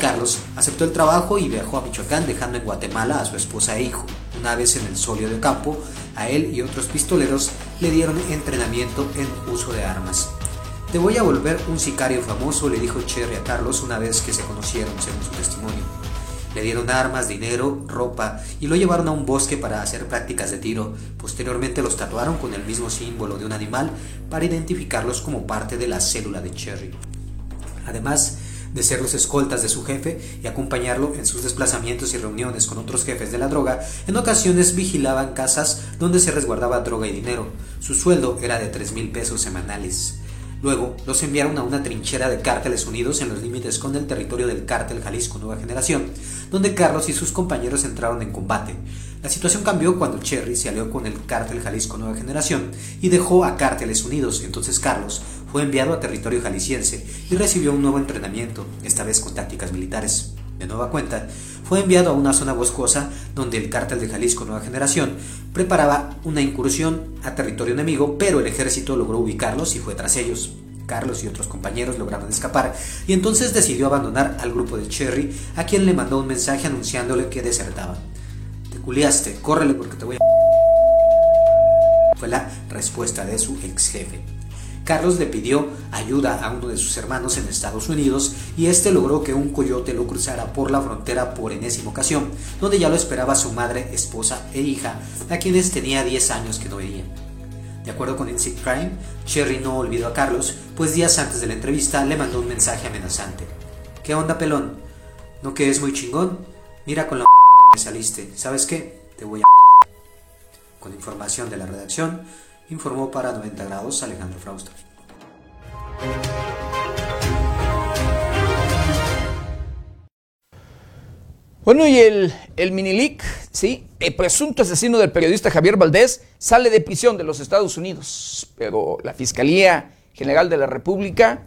Carlos aceptó el trabajo y viajó a Michoacán dejando en Guatemala a su esposa e hijo. Una vez en el solio de campo, a él y otros pistoleros le dieron entrenamiento en uso de armas. Te voy a volver un sicario famoso, le dijo Cherry a Carlos una vez que se conocieron, según su testimonio. Le dieron armas, dinero, ropa y lo llevaron a un bosque para hacer prácticas de tiro. Posteriormente los tatuaron con el mismo símbolo de un animal para identificarlos como parte de la célula de Cherry. Además de ser los escoltas de su jefe y acompañarlo en sus desplazamientos y reuniones con otros jefes de la droga, en ocasiones vigilaban casas donde se resguardaba droga y dinero. Su sueldo era de 3 mil pesos semanales. Luego los enviaron a una trinchera de cárteles unidos en los límites con el territorio del cártel Jalisco Nueva Generación, donde Carlos y sus compañeros entraron en combate. La situación cambió cuando Cherry se alió con el cártel Jalisco Nueva Generación y dejó a Cárteles Unidos. Entonces Carlos fue enviado a territorio jalisciense y recibió un nuevo entrenamiento, esta vez con tácticas militares. De nueva cuenta, fue enviado a una zona boscosa donde el cártel de Jalisco Nueva Generación preparaba una incursión a territorio enemigo, pero el ejército logró ubicarlos y fue tras ellos. Carlos y otros compañeros lograron escapar y entonces decidió abandonar al grupo de Cherry, a quien le mandó un mensaje anunciándole que desertaba. Te culiaste, córrele porque te voy a... Fue la respuesta de su ex jefe. Carlos le pidió ayuda a uno de sus hermanos en Estados Unidos y este logró que un coyote lo cruzara por la frontera por enésima ocasión, donde ya lo esperaba su madre, esposa e hija, a quienes tenía 10 años que no veía. De acuerdo con Insect Crime, Cherry no olvidó a Carlos, pues días antes de la entrevista le mandó un mensaje amenazante. ¿Qué onda, pelón? ¿No que es muy chingón? Mira con la que saliste. ¿Sabes qué? Te voy a... Con información de la redacción, informó para 90 grados Alejandro Frausto. Bueno, y el, el Minilic, ¿sí? El presunto asesino del periodista Javier Valdés sale de prisión de los Estados Unidos, pero la Fiscalía General de la República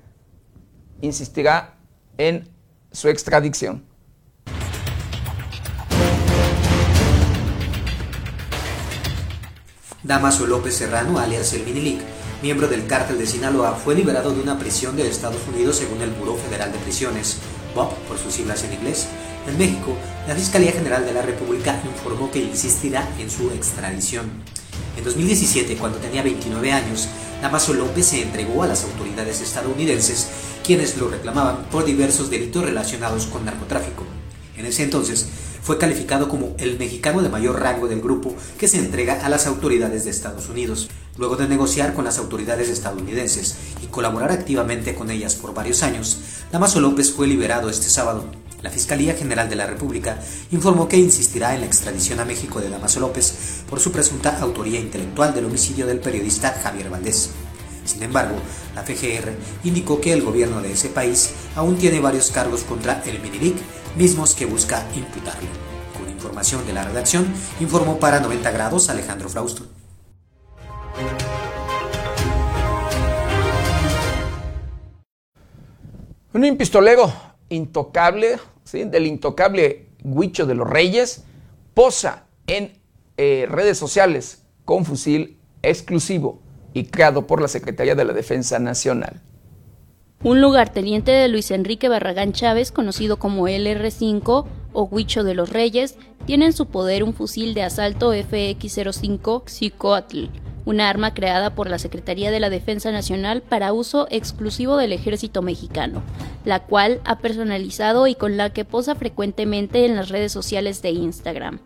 insistirá en su extradición. Damaso López Serrano, alias el Minilic, miembro del cártel de Sinaloa, fue liberado de una prisión de Estados Unidos según el Buró Federal de Prisiones, BOP por sus siglas en inglés. En México, la Fiscalía General de la República informó que insistirá en su extradición. En 2017, cuando tenía 29 años, Damaso López se entregó a las autoridades estadounidenses, quienes lo reclamaban por diversos delitos relacionados con narcotráfico. En ese entonces, fue calificado como el mexicano de mayor rango del grupo que se entrega a las autoridades de Estados Unidos. Luego de negociar con las autoridades estadounidenses y colaborar activamente con ellas por varios años, Damaso López fue liberado este sábado. La Fiscalía General de la República informó que insistirá en la extradición a México de Damaso López por su presunta autoría intelectual del homicidio del periodista Javier Valdés. Sin embargo, la FGR indicó que el gobierno de ese país aún tiene varios cargos contra el Minilic, mismos que busca imputarle. Con información de la redacción, informó para 90 grados Alejandro Frausto. Un pistolero intocable, del intocable Huicho de los Reyes, posa en eh, redes sociales con fusil exclusivo y creado por la Secretaría de la Defensa Nacional. Un lugarteniente de Luis Enrique Barragán Chávez, conocido como LR5 o Huicho de los Reyes, tiene en su poder un fusil de asalto FX-05 Xicoatl, una arma creada por la Secretaría de la Defensa Nacional para uso exclusivo del ejército mexicano, la cual ha personalizado y con la que posa frecuentemente en las redes sociales de Instagram.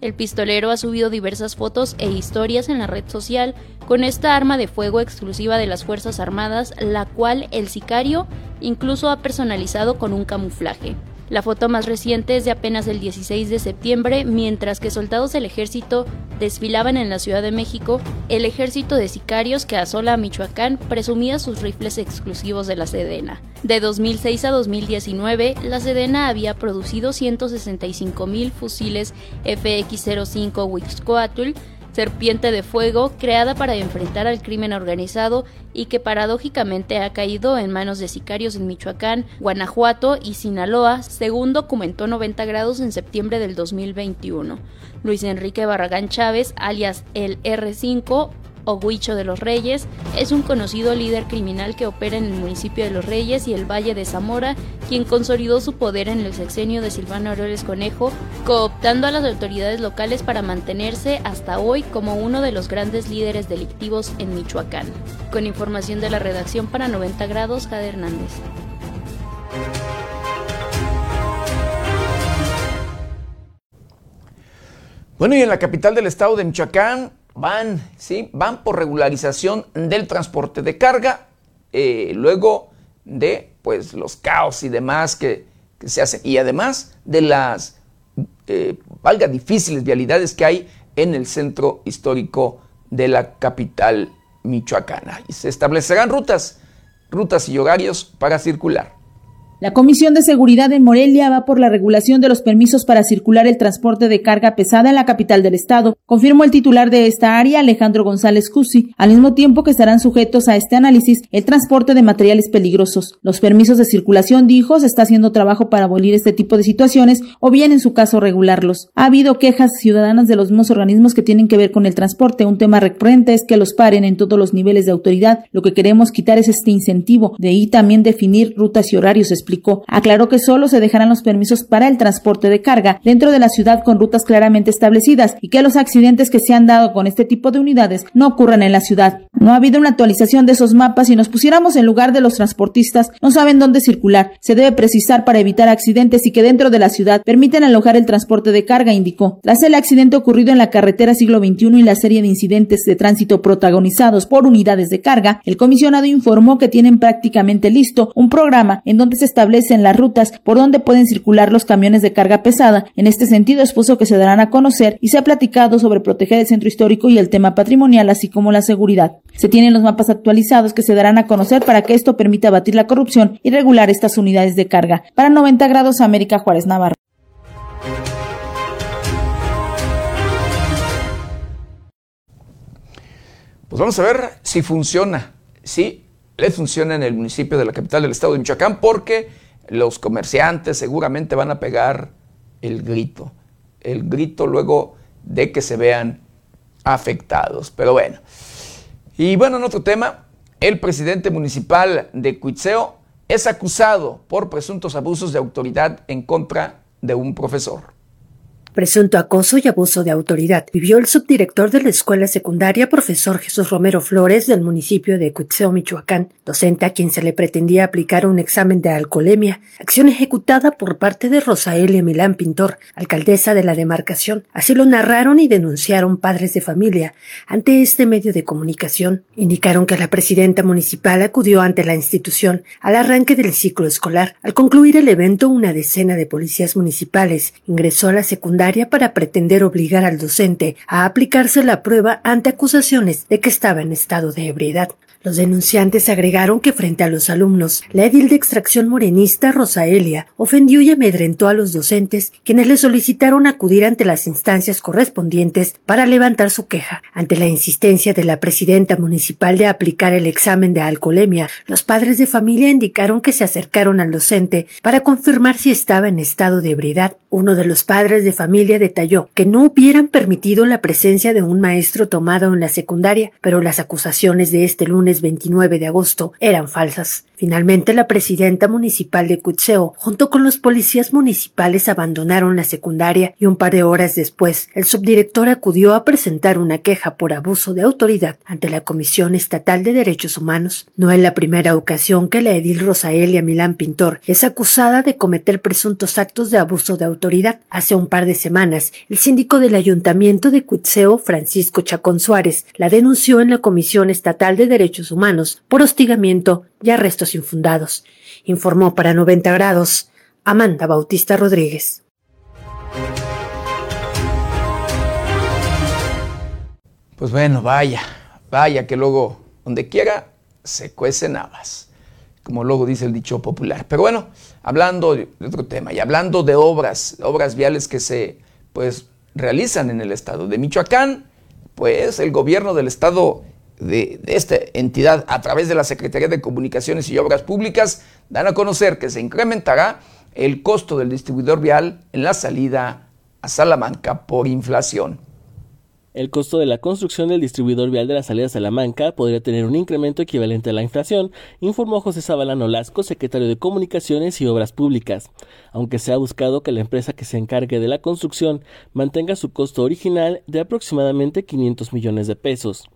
El pistolero ha subido diversas fotos e historias en la red social con esta arma de fuego exclusiva de las Fuerzas Armadas, la cual el sicario incluso ha personalizado con un camuflaje. La foto más reciente es de apenas el 16 de septiembre, mientras que soldados del ejército desfilaban en la Ciudad de México, el ejército de sicarios que asola a Michoacán presumía sus rifles exclusivos de la Sedena. De 2006 a 2019, la Sedena había producido 165 mil fusiles FX-05 Huixcoatl, serpiente de fuego creada para enfrentar al crimen organizado y que paradójicamente ha caído en manos de sicarios en Michoacán, Guanajuato y Sinaloa, según documentó 90 grados en septiembre del 2021. Luis Enrique Barragán Chávez, alias el R5, o Huicho de los Reyes, es un conocido líder criminal que opera en el municipio de Los Reyes y el Valle de Zamora, quien consolidó su poder en el sexenio de Silvano Aureoles Conejo, cooptando a las autoridades locales para mantenerse hasta hoy como uno de los grandes líderes delictivos en Michoacán. Con información de la redacción para 90 grados, Jade Hernández. Bueno, y en la capital del estado de Michoacán, van, ¿sí? van por regularización del transporte de carga, eh, luego de pues, los caos y demás que, se hacen, y además de las, eh, valga, difíciles vialidades que hay en el centro histórico de la capital michoacana. Y se establecerán rutas, rutas y horarios para circular. La Comisión de Seguridad en Morelia va por la regulación de los permisos para circular el transporte de carga pesada en la capital del estado, confirmó el titular de esta área, Alejandro González Cusi, al mismo tiempo que estarán sujetos a este análisis el transporte de materiales peligrosos. Los permisos de circulación, dijo, se está haciendo trabajo para abolir este tipo de situaciones o bien en su caso regularlos. Ha habido quejas ciudadanas de los mismos organismos que tienen que ver con el transporte. Un tema recurrente es que los paren en todos los niveles de autoridad. Lo que queremos quitar es este incentivo, de ahí también definir rutas y horarios explicó. Aclaró que solo se dejarán los permisos para el transporte de carga dentro de la ciudad con rutas claramente establecidas y que los accidentes que se han dado con este tipo de unidades no ocurran en la ciudad. No ha habido una actualización de esos mapas y nos pusiéramos en lugar de los transportistas, no saben dónde circular. Se debe precisar para evitar accidentes y que dentro de la ciudad permiten alojar el transporte de carga, indicó. Tras el accidente ocurrido en la carretera siglo XXI y la serie de incidentes de tránsito protagonizados por unidades de carga, el comisionado informó que tienen prácticamente listo un programa en donde se establecen las rutas por donde pueden circular los camiones de carga pesada. En este sentido, expuso que se darán a conocer y se ha platicado sobre proteger el centro histórico y el tema patrimonial, así como la seguridad. Se tienen los mapas actualizados que se darán a conocer para que esto permita abatir la corrupción y regular estas unidades de carga. Para 90 grados, América Juárez Navarro. Pues vamos a ver si funciona. Sí, le funciona en el municipio de la capital del estado de Michoacán porque los comerciantes seguramente van a pegar el grito. El grito luego de que se vean afectados. Pero bueno. Y bueno, en otro tema, el presidente municipal de Cuitzeo es acusado por presuntos abusos de autoridad en contra de un profesor. Presunto acoso y abuso de autoridad vivió el subdirector de la escuela secundaria, profesor Jesús Romero Flores, del municipio de Cuitzeo, Michoacán, docente a quien se le pretendía aplicar un examen de alcoholemia, acción ejecutada por parte de Rosaelia Milán Pintor, alcaldesa de la demarcación. Así lo narraron y denunciaron padres de familia ante este medio de comunicación. Indicaron que la presidenta municipal acudió ante la institución al arranque del ciclo escolar. Al concluir el evento, una decena de policías municipales ingresó a la secundaria para pretender obligar al docente a aplicarse la prueba ante acusaciones de que estaba en estado de ebriedad. Los denunciantes agregaron que frente a los alumnos, la edil de extracción morenista Rosaelia ofendió y amedrentó a los docentes, quienes le solicitaron acudir ante las instancias correspondientes para levantar su queja. Ante la insistencia de la presidenta municipal de aplicar el examen de alcoholemia, los padres de familia indicaron que se acercaron al docente para confirmar si estaba en estado de ebriedad. Uno de los padres de familia detalló que no hubieran permitido la presencia de un maestro tomado en la secundaria, pero las acusaciones de este lunes 29 de agosto eran falsas. Finalmente, la presidenta municipal de Cutseo, junto con los policías municipales, abandonaron la secundaria y un par de horas después, el subdirector acudió a presentar una queja por abuso de autoridad ante la Comisión Estatal de Derechos Humanos. No es la primera ocasión que la edil Rosaelia Milán Pintor es acusada de cometer presuntos actos de abuso de autoridad. Hace un par de semanas, el síndico del ayuntamiento de Cutseo, Francisco Chacón Suárez, la denunció en la Comisión Estatal de Derechos Humanos por hostigamiento y infundados, informó para 90 grados Amanda Bautista Rodríguez. Pues bueno, vaya, vaya que luego, donde quiera, se cuecen habas, como luego dice el dicho popular. Pero bueno, hablando de otro tema y hablando de obras, obras viales que se pues realizan en el estado de Michoacán, pues el gobierno del estado de, esta entidad a través de la Secretaría de Comunicaciones y Obras Públicas dan a conocer que se incrementará el costo del distribuidor vial en la salida a Salamanca por inflación. El costo de la construcción del distribuidor vial de la salida a Salamanca podría tener un incremento equivalente a la inflación, informó José Zabalano Lasco, secretario de Comunicaciones y Obras Públicas, aunque se ha buscado que la empresa que se encargue de la construcción mantenga su costo original de aproximadamente 500 millones de pesos.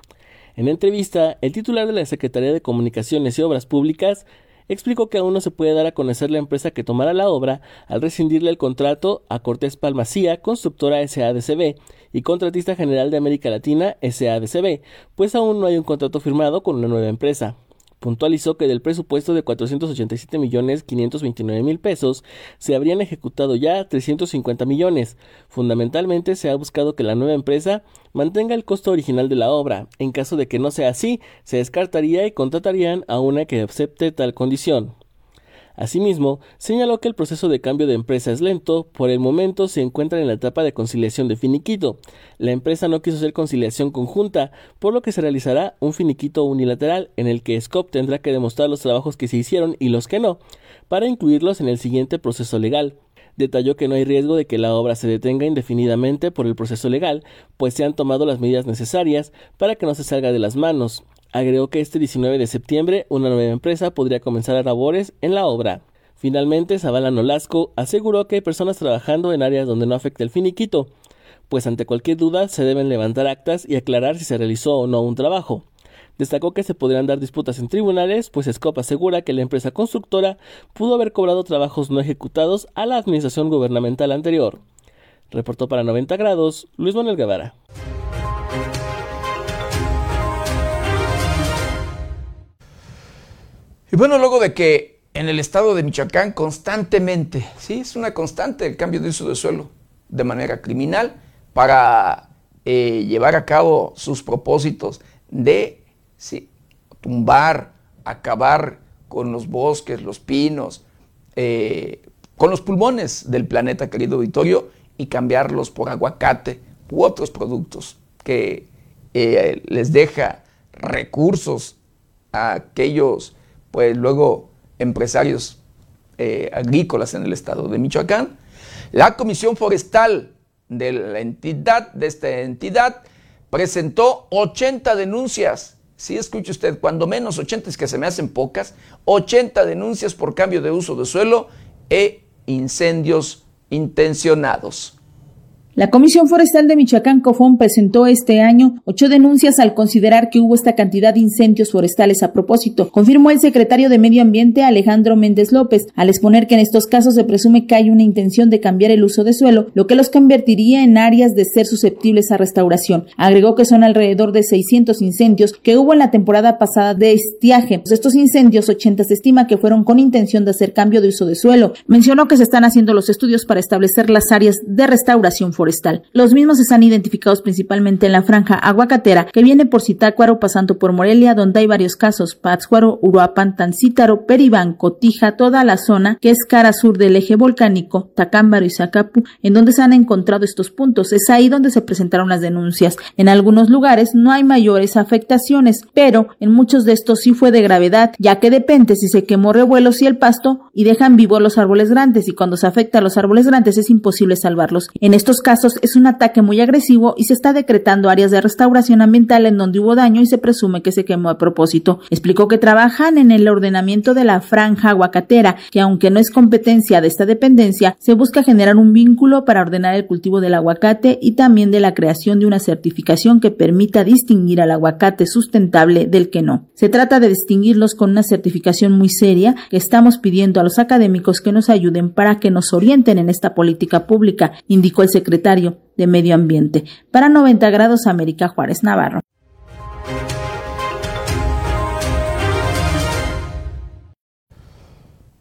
En entrevista, el titular de la Secretaría de Comunicaciones y Obras Públicas explicó que aún no se puede dar a conocer la empresa que tomará la obra al rescindirle el contrato a Cortés Palmacía, constructora SADCB y contratista general de América Latina SADCB, pues aún no hay un contrato firmado con una nueva empresa puntualizó que del presupuesto de 487 millones 529 mil pesos se habrían ejecutado ya 350 millones. Fundamentalmente se ha buscado que la nueva empresa mantenga el costo original de la obra. En caso de que no sea así, se descartaría y contratarían a una que acepte tal condición. Asimismo, señaló que el proceso de cambio de empresa es lento, por el momento se encuentra en la etapa de conciliación de finiquito. La empresa no quiso hacer conciliación conjunta, por lo que se realizará un finiquito unilateral en el que SCOP tendrá que demostrar los trabajos que se hicieron y los que no, para incluirlos en el siguiente proceso legal. Detalló que no hay riesgo de que la obra se detenga indefinidamente por el proceso legal, pues se han tomado las medidas necesarias para que no se salga de las manos. Agregó que este 19 de septiembre una nueva empresa podría comenzar a labores en la obra. Finalmente, Zavala Nolasco aseguró que hay personas trabajando en áreas donde no afecta el finiquito, pues ante cualquier duda se deben levantar actas y aclarar si se realizó o no un trabajo. Destacó que se podrían dar disputas en tribunales, pues Scop asegura que la empresa constructora pudo haber cobrado trabajos no ejecutados a la administración gubernamental anterior. Reportó para 90 grados Luis Manuel Guevara. Y bueno, luego de que en el estado de Michoacán constantemente, sí, es una constante el cambio de uso de suelo de manera criminal para eh, llevar a cabo sus propósitos de sí, tumbar, acabar con los bosques, los pinos, eh, con los pulmones del planeta, querido auditorio, y cambiarlos por aguacate u otros productos que eh, les deja recursos a aquellos pues luego empresarios eh, agrícolas en el estado de Michoacán. La Comisión Forestal de la entidad, de esta entidad, presentó 80 denuncias. Si escucha usted, cuando menos 80 es que se me hacen pocas, 80 denuncias por cambio de uso de suelo e incendios intencionados. La Comisión Forestal de Michoacán Cofón presentó este año ocho denuncias al considerar que hubo esta cantidad de incendios forestales a propósito, confirmó el secretario de Medio Ambiente Alejandro Méndez López, al exponer que en estos casos se presume que hay una intención de cambiar el uso de suelo, lo que los convertiría en áreas de ser susceptibles a restauración. Agregó que son alrededor de 600 incendios que hubo en la temporada pasada de estiaje. De estos incendios, 80 se estima que fueron con intención de hacer cambio de uso de suelo. Mencionó que se están haciendo los estudios para establecer las áreas de restauración forestal forestal. Los mismos están identificados principalmente en la franja aguacatera que viene por Zitácuaro pasando por Morelia, donde hay varios casos, Pátzcuaro, Uruapan, Tancítaro, Peribán, Cotija, toda la zona que es cara sur del eje volcánico, Tacámbaro y Zacapu, en donde se han encontrado estos puntos. Es ahí donde se presentaron las denuncias. En algunos lugares no hay mayores afectaciones, pero en muchos de estos sí fue de gravedad, ya que depende si se quemó revuelos y el pasto y dejan vivos los árboles grandes y cuando se afecta a los árboles grandes es imposible salvarlos. En estos casos es un ataque muy agresivo y se está decretando áreas de restauración ambiental en donde hubo daño y se presume que se quemó a propósito. Explicó que trabajan en el ordenamiento de la franja aguacatera, que aunque no es competencia de esta dependencia, se busca generar un vínculo para ordenar el cultivo del aguacate y también de la creación de una certificación que permita distinguir al aguacate sustentable del que no. Se trata de distinguirlos con una certificación muy seria estamos pidiendo a los académicos que nos ayuden para que nos orienten en esta política pública, indicó el secretario de Medio Ambiente. Para 90 grados América Juárez Navarro.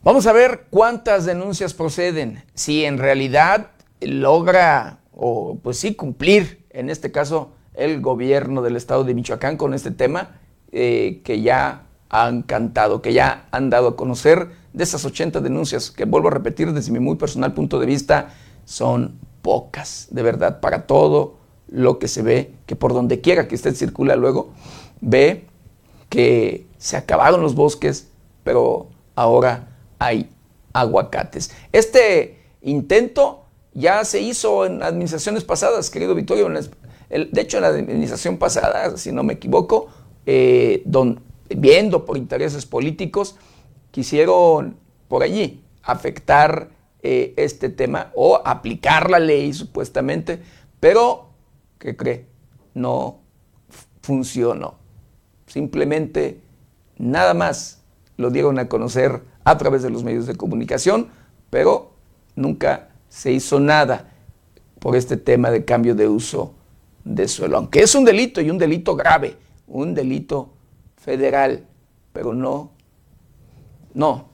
Vamos a ver cuántas denuncias proceden, si en realidad logra o pues sí cumplir, en este caso, el gobierno del estado de Michoacán con este tema eh, que ya han cantado, que ya han dado a conocer de esas 80 denuncias, que vuelvo a repetir desde mi muy personal punto de vista, son pocas, de verdad, para todo lo que se ve, que por donde quiera que usted circula luego, ve que se acabaron los bosques, pero ahora hay aguacates. Este intento ya se hizo en administraciones pasadas, querido Vittorio. De hecho, en la administración pasada, si no me equivoco, eh, viendo por intereses políticos, quisieron por allí afectar eh, este tema o aplicar la ley supuestamente, pero, ¿qué cree? No funcionó. Simplemente nada más lo dieron a conocer a través de los medios de comunicación, pero nunca se hizo nada por este tema de cambio de uso de suelo, aunque es un delito y un delito grave, un delito federal, pero no, no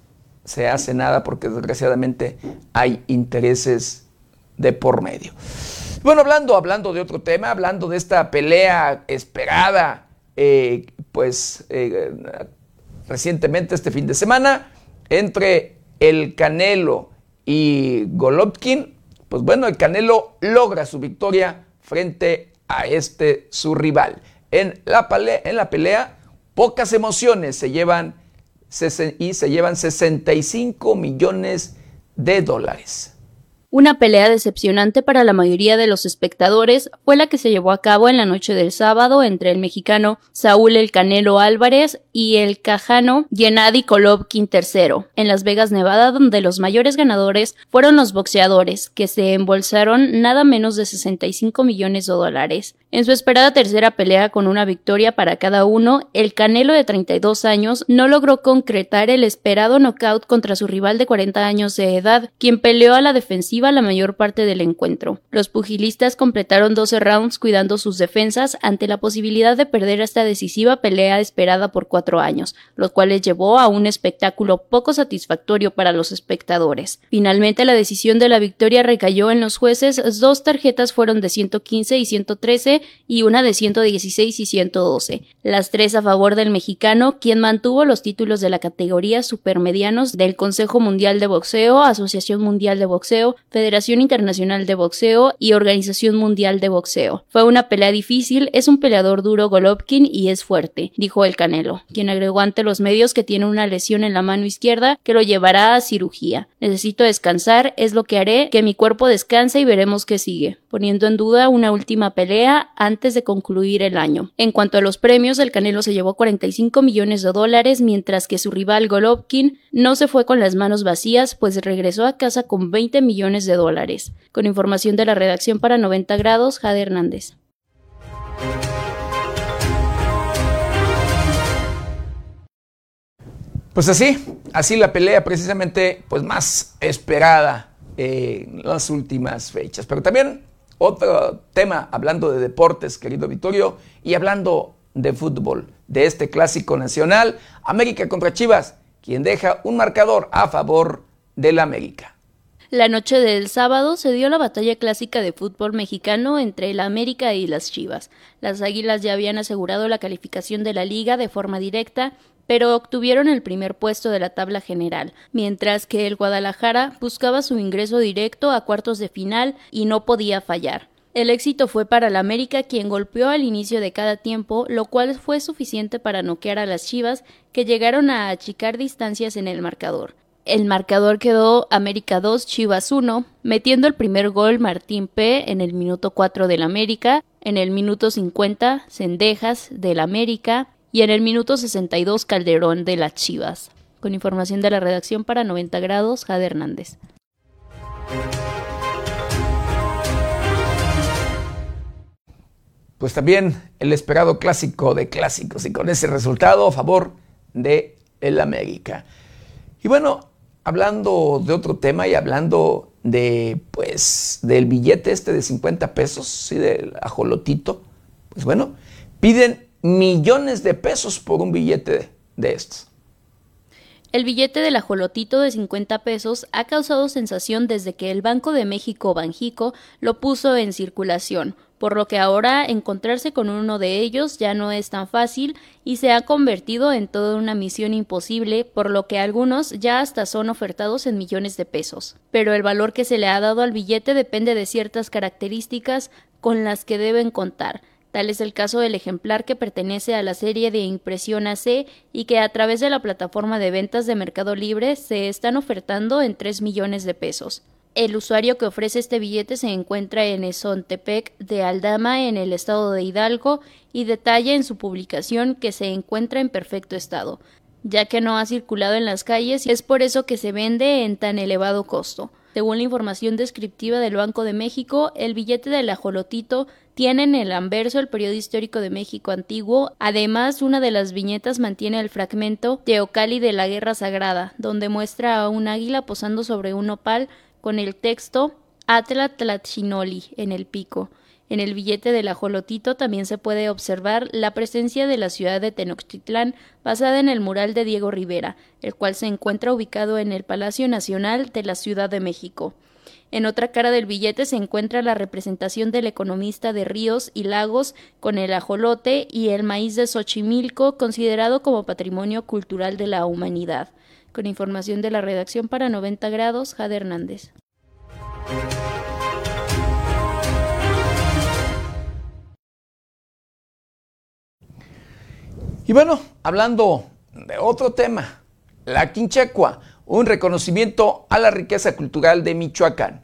se hace nada porque desgraciadamente hay intereses de por medio. Bueno, hablando, hablando de otro tema, hablando de esta pelea esperada, eh, pues eh, recientemente este fin de semana, entre el Canelo y Golovkin, pues bueno, el Canelo logra su victoria frente a este su rival. En la, en la pelea, pocas emociones se llevan y se llevan 65 millones de dólares. Una pelea decepcionante para la mayoría de los espectadores fue la que se llevó a cabo en la noche del sábado entre el mexicano Saúl El Canelo Álvarez y el cajano Gennady Golovkin III en Las Vegas, Nevada, donde los mayores ganadores fueron los boxeadores, que se embolsaron nada menos de 65 millones de dólares. En su esperada tercera pelea con una victoria para cada uno, el Canelo de 32 años no logró concretar el esperado knockout contra su rival de 40 años de edad, quien peleó a la defensiva la mayor parte del encuentro. Los pugilistas completaron 12 rounds cuidando sus defensas ante la posibilidad de perder esta decisiva pelea esperada por cuatro años, lo cual les llevó a un espectáculo poco satisfactorio para los espectadores. Finalmente la decisión de la victoria recayó en los jueces, dos tarjetas fueron de 115 y 113 y una de 116 y 112, las tres a favor del mexicano, quien mantuvo los títulos de la categoría supermedianos del Consejo Mundial de Boxeo, Asociación Mundial de Boxeo, Federación Internacional de Boxeo y Organización Mundial de Boxeo. Fue una pelea difícil, es un peleador duro Golovkin y es fuerte, dijo el Canelo, quien agregó ante los medios que tiene una lesión en la mano izquierda que lo llevará a cirugía. Necesito descansar, es lo que haré, que mi cuerpo descanse y veremos qué sigue, poniendo en duda una última pelea antes de concluir el año. En cuanto a los premios, el Canelo se llevó 45 millones de dólares, mientras que su rival Golovkin no se fue con las manos vacías, pues regresó a casa con 20 millones de dólares. Con información de la redacción para 90 grados, Jade Hernández. Pues así, así la pelea precisamente pues más esperada en las últimas fechas. Pero también otro tema, hablando de deportes, querido Vittorio, y hablando de fútbol, de este clásico nacional, América contra Chivas, quien deja un marcador a favor del América. La noche del sábado se dio la batalla clásica de fútbol mexicano entre el América y las Chivas. Las Águilas ya habían asegurado la calificación de la liga de forma directa, pero obtuvieron el primer puesto de la tabla general, mientras que el Guadalajara buscaba su ingreso directo a cuartos de final y no podía fallar. El éxito fue para el América quien golpeó al inicio de cada tiempo, lo cual fue suficiente para noquear a las Chivas, que llegaron a achicar distancias en el marcador. El marcador quedó América 2, Chivas 1, metiendo el primer gol Martín P en el minuto 4 del América, en el minuto 50 Cendejas del América y en el minuto 62 Calderón de las Chivas. Con información de la redacción para 90 grados, Jade Hernández. Pues también el esperado clásico de clásicos y con ese resultado a favor de el América. Y bueno, hablando de otro tema y hablando de, pues, del billete este de 50 pesos, sí, del ajolotito, pues bueno, piden millones de pesos por un billete de, estos. El billete del ajolotito de 50 pesos ha causado sensación desde que el Banco de México Banjico lo puso en circulación, por lo que ahora encontrarse con uno de ellos ya no es tan fácil y se ha convertido en toda una misión imposible, por lo que algunos ya hasta son ofertados en millones de pesos. Pero el valor que se le ha dado al billete depende de ciertas características con las que deben contar. Tal es el caso del ejemplar que pertenece a la serie de impresión AC y que a través de la plataforma de ventas de Mercado Libre se están ofertando en 3 millones de pesos. El usuario que ofrece este billete se encuentra en Esontepec de Aldama, en el estado de Hidalgo, y detalla en su publicación que se encuentra en perfecto estado, ya que no ha circulado en las calles y es por eso que se vende en tan elevado costo. Según la información descriptiva del Banco de México, el billete del ajolotito tiene en el anverso el periodo histórico de México antiguo. Además, una de las viñetas mantiene el fragmento Teocali de la Guerra Sagrada, donde muestra a un águila posando sobre un opal con el texto Atla Tlachinoli en el pico. En el billete del ajolotito también se puede observar la presencia de la ciudad de Tenochtitlán basada en el mural de Diego Rivera, el cual se encuentra ubicado en el Palacio Nacional de la Ciudad de México. En otra cara del billete se encuentra la representación del economista de ríos y lagos con el ajolote y el maíz de Xochimilco, considerado como patrimonio cultural de la humanidad. Con información de la redacción para 90 grados, Jade Hernández. Y bueno, hablando de otro tema, la Quinchecua, un reconocimiento a la riqueza cultural de Michoacán.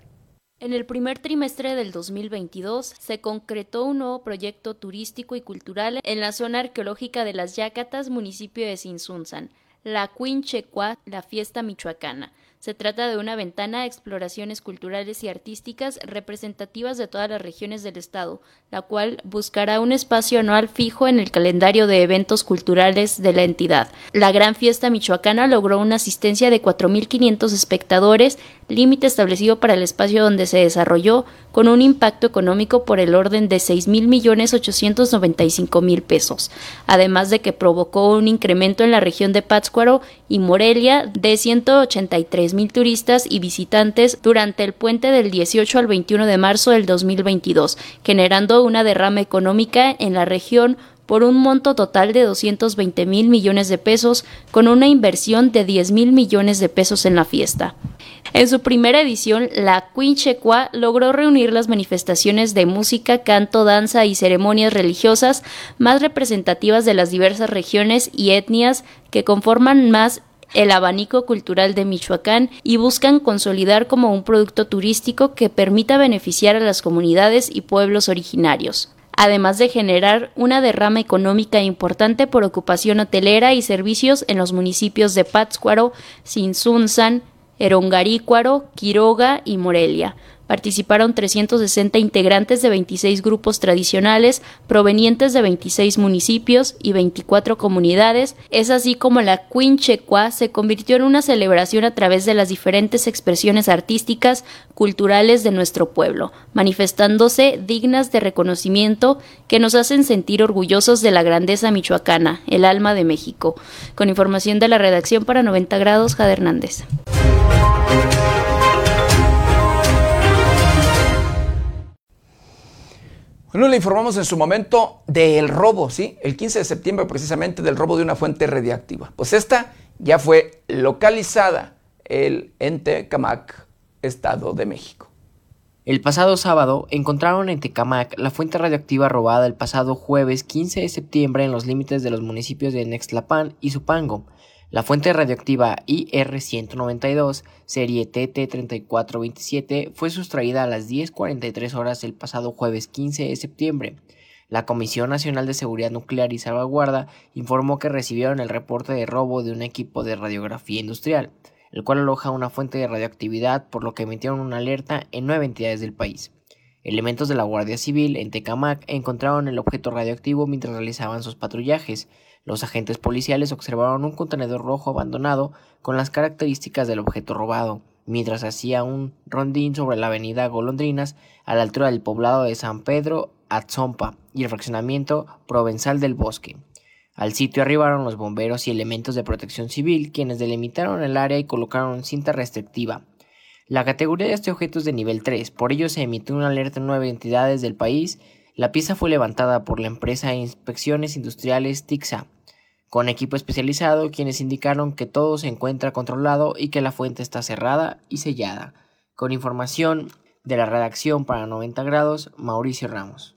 En el primer trimestre del 2022 se concretó un nuevo proyecto turístico y cultural en la zona arqueológica de las Yacatas, municipio de Sinsunzan, la Quinchecua, la fiesta michoacana. Se trata de una ventana a exploraciones culturales y artísticas representativas de todas las regiones del Estado, la cual buscará un espacio anual fijo en el calendario de eventos culturales de la entidad. La Gran Fiesta Michoacana logró una asistencia de 4.500 espectadores, límite establecido para el espacio donde se desarrolló, con un impacto económico por el orden de 6.895.000 pesos, además de que provocó un incremento en la región de Pátzcuaro y Morelia de 183 mil turistas y visitantes durante el puente del 18 al 21 de marzo del 2022, generando una derrama económica en la región por un monto total de 220 mil millones de pesos, con una inversión de 10 mil millones de pesos en la fiesta. En su primera edición, la Quinchecua logró reunir las manifestaciones de música, canto, danza y ceremonias religiosas más representativas de las diversas regiones y etnias que conforman más el abanico cultural de Michoacán y buscan consolidar como un producto turístico que permita beneficiar a las comunidades y pueblos originarios además de generar una derrama económica importante por ocupación hotelera y servicios en los municipios de Pátzcuaro, Sinsunzan, Erongarícuaro, Quiroga y Morelia, participaron 360 integrantes de 26 grupos tradicionales provenientes de 26 municipios y 24 comunidades. Es así como la Quinchecua se convirtió en una celebración a través de las diferentes expresiones artísticas, culturales de nuestro pueblo, manifestándose dignas de reconocimiento que nos hacen sentir orgullosos de la grandeza michoacana, el alma de México. Con información de la redacción para 90 grados, Jade Hernández. Bueno, le informamos en su momento del robo, ¿sí? El 15 de septiembre precisamente del robo de una fuente radiactiva. Pues esta ya fue localizada el ente Camac, Estado de México. El pasado sábado encontraron en Tecamac la fuente radioactiva robada el pasado jueves 15 de septiembre en los límites de los municipios de Nextlapan y Zupango. La fuente radioactiva IR-192, serie TT3427, fue sustraída a las 10.43 horas del pasado jueves 15 de septiembre. La Comisión Nacional de Seguridad Nuclear y Salvaguarda informó que recibieron el reporte de robo de un equipo de radiografía industrial el cual aloja una fuente de radioactividad, por lo que emitieron una alerta en nueve entidades del país. Elementos de la Guardia Civil en Tecamac encontraron el objeto radioactivo mientras realizaban sus patrullajes. Los agentes policiales observaron un contenedor rojo abandonado con las características del objeto robado, mientras hacía un rondín sobre la avenida Golondrinas a la altura del poblado de San Pedro Atzompa y el fraccionamiento Provenzal del Bosque. Al sitio arribaron los bomberos y elementos de protección civil, quienes delimitaron el área y colocaron cinta restrictiva. La categoría de este objeto es de nivel 3, por ello se emitió una alerta en nueve entidades del país. La pieza fue levantada por la empresa de inspecciones industriales TIXA, con equipo especializado, quienes indicaron que todo se encuentra controlado y que la fuente está cerrada y sellada. Con información de la redacción para 90 grados, Mauricio Ramos.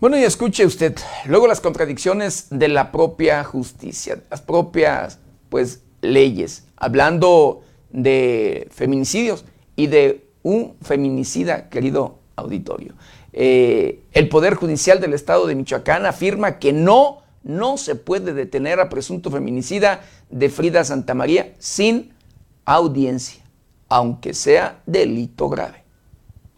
Bueno, y escuche usted, luego las contradicciones de la propia justicia, las propias, pues, leyes, hablando de feminicidios y de un feminicida, querido auditorio. Eh, el Poder Judicial del Estado de Michoacán afirma que no, no se puede detener a presunto feminicida de Frida Santamaría sin audiencia, aunque sea delito grave.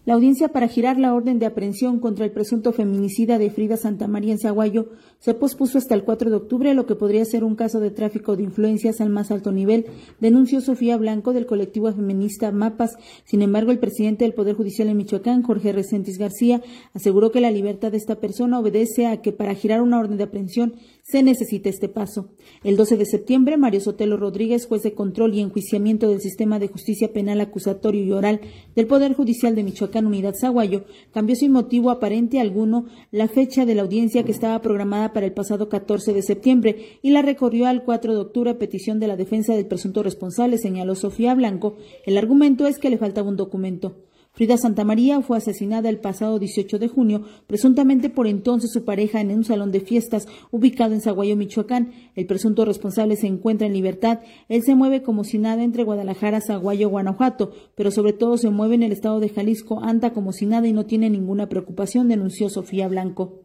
La audiencia para girar la orden de aprehensión contra el presunto feminicida de Frida Santa María en Zaguayo se pospuso hasta el 4 de octubre, lo que podría ser un caso de tráfico de influencias al más alto nivel, denunció Sofía Blanco del colectivo feminista MAPAS. Sin embargo, el presidente del Poder Judicial en Michoacán, Jorge Resentis García, aseguró que la libertad de esta persona obedece a que para girar una orden de aprehensión se necesita este paso. El 12 de septiembre, Mario Sotelo Rodríguez, juez de control y enjuiciamiento del sistema de justicia penal acusatorio y oral del Poder Judicial de Michoacán Unidad Zaguayo, cambió sin motivo aparente alguno la fecha de la audiencia que estaba programada para el pasado 14 de septiembre y la recorrió al 4 de octubre a petición de la defensa del presunto responsable, señaló Sofía Blanco. El argumento es que le faltaba un documento. Frida Santamaría fue asesinada el pasado 18 de junio, presuntamente por entonces su pareja en un salón de fiestas ubicado en Zaguayo, Michoacán. El presunto responsable se encuentra en libertad. Él se mueve como si nada entre Guadalajara, Zaguayo, Guanajuato, pero sobre todo se mueve en el estado de Jalisco, anda como si nada y no tiene ninguna preocupación, denunció Sofía Blanco.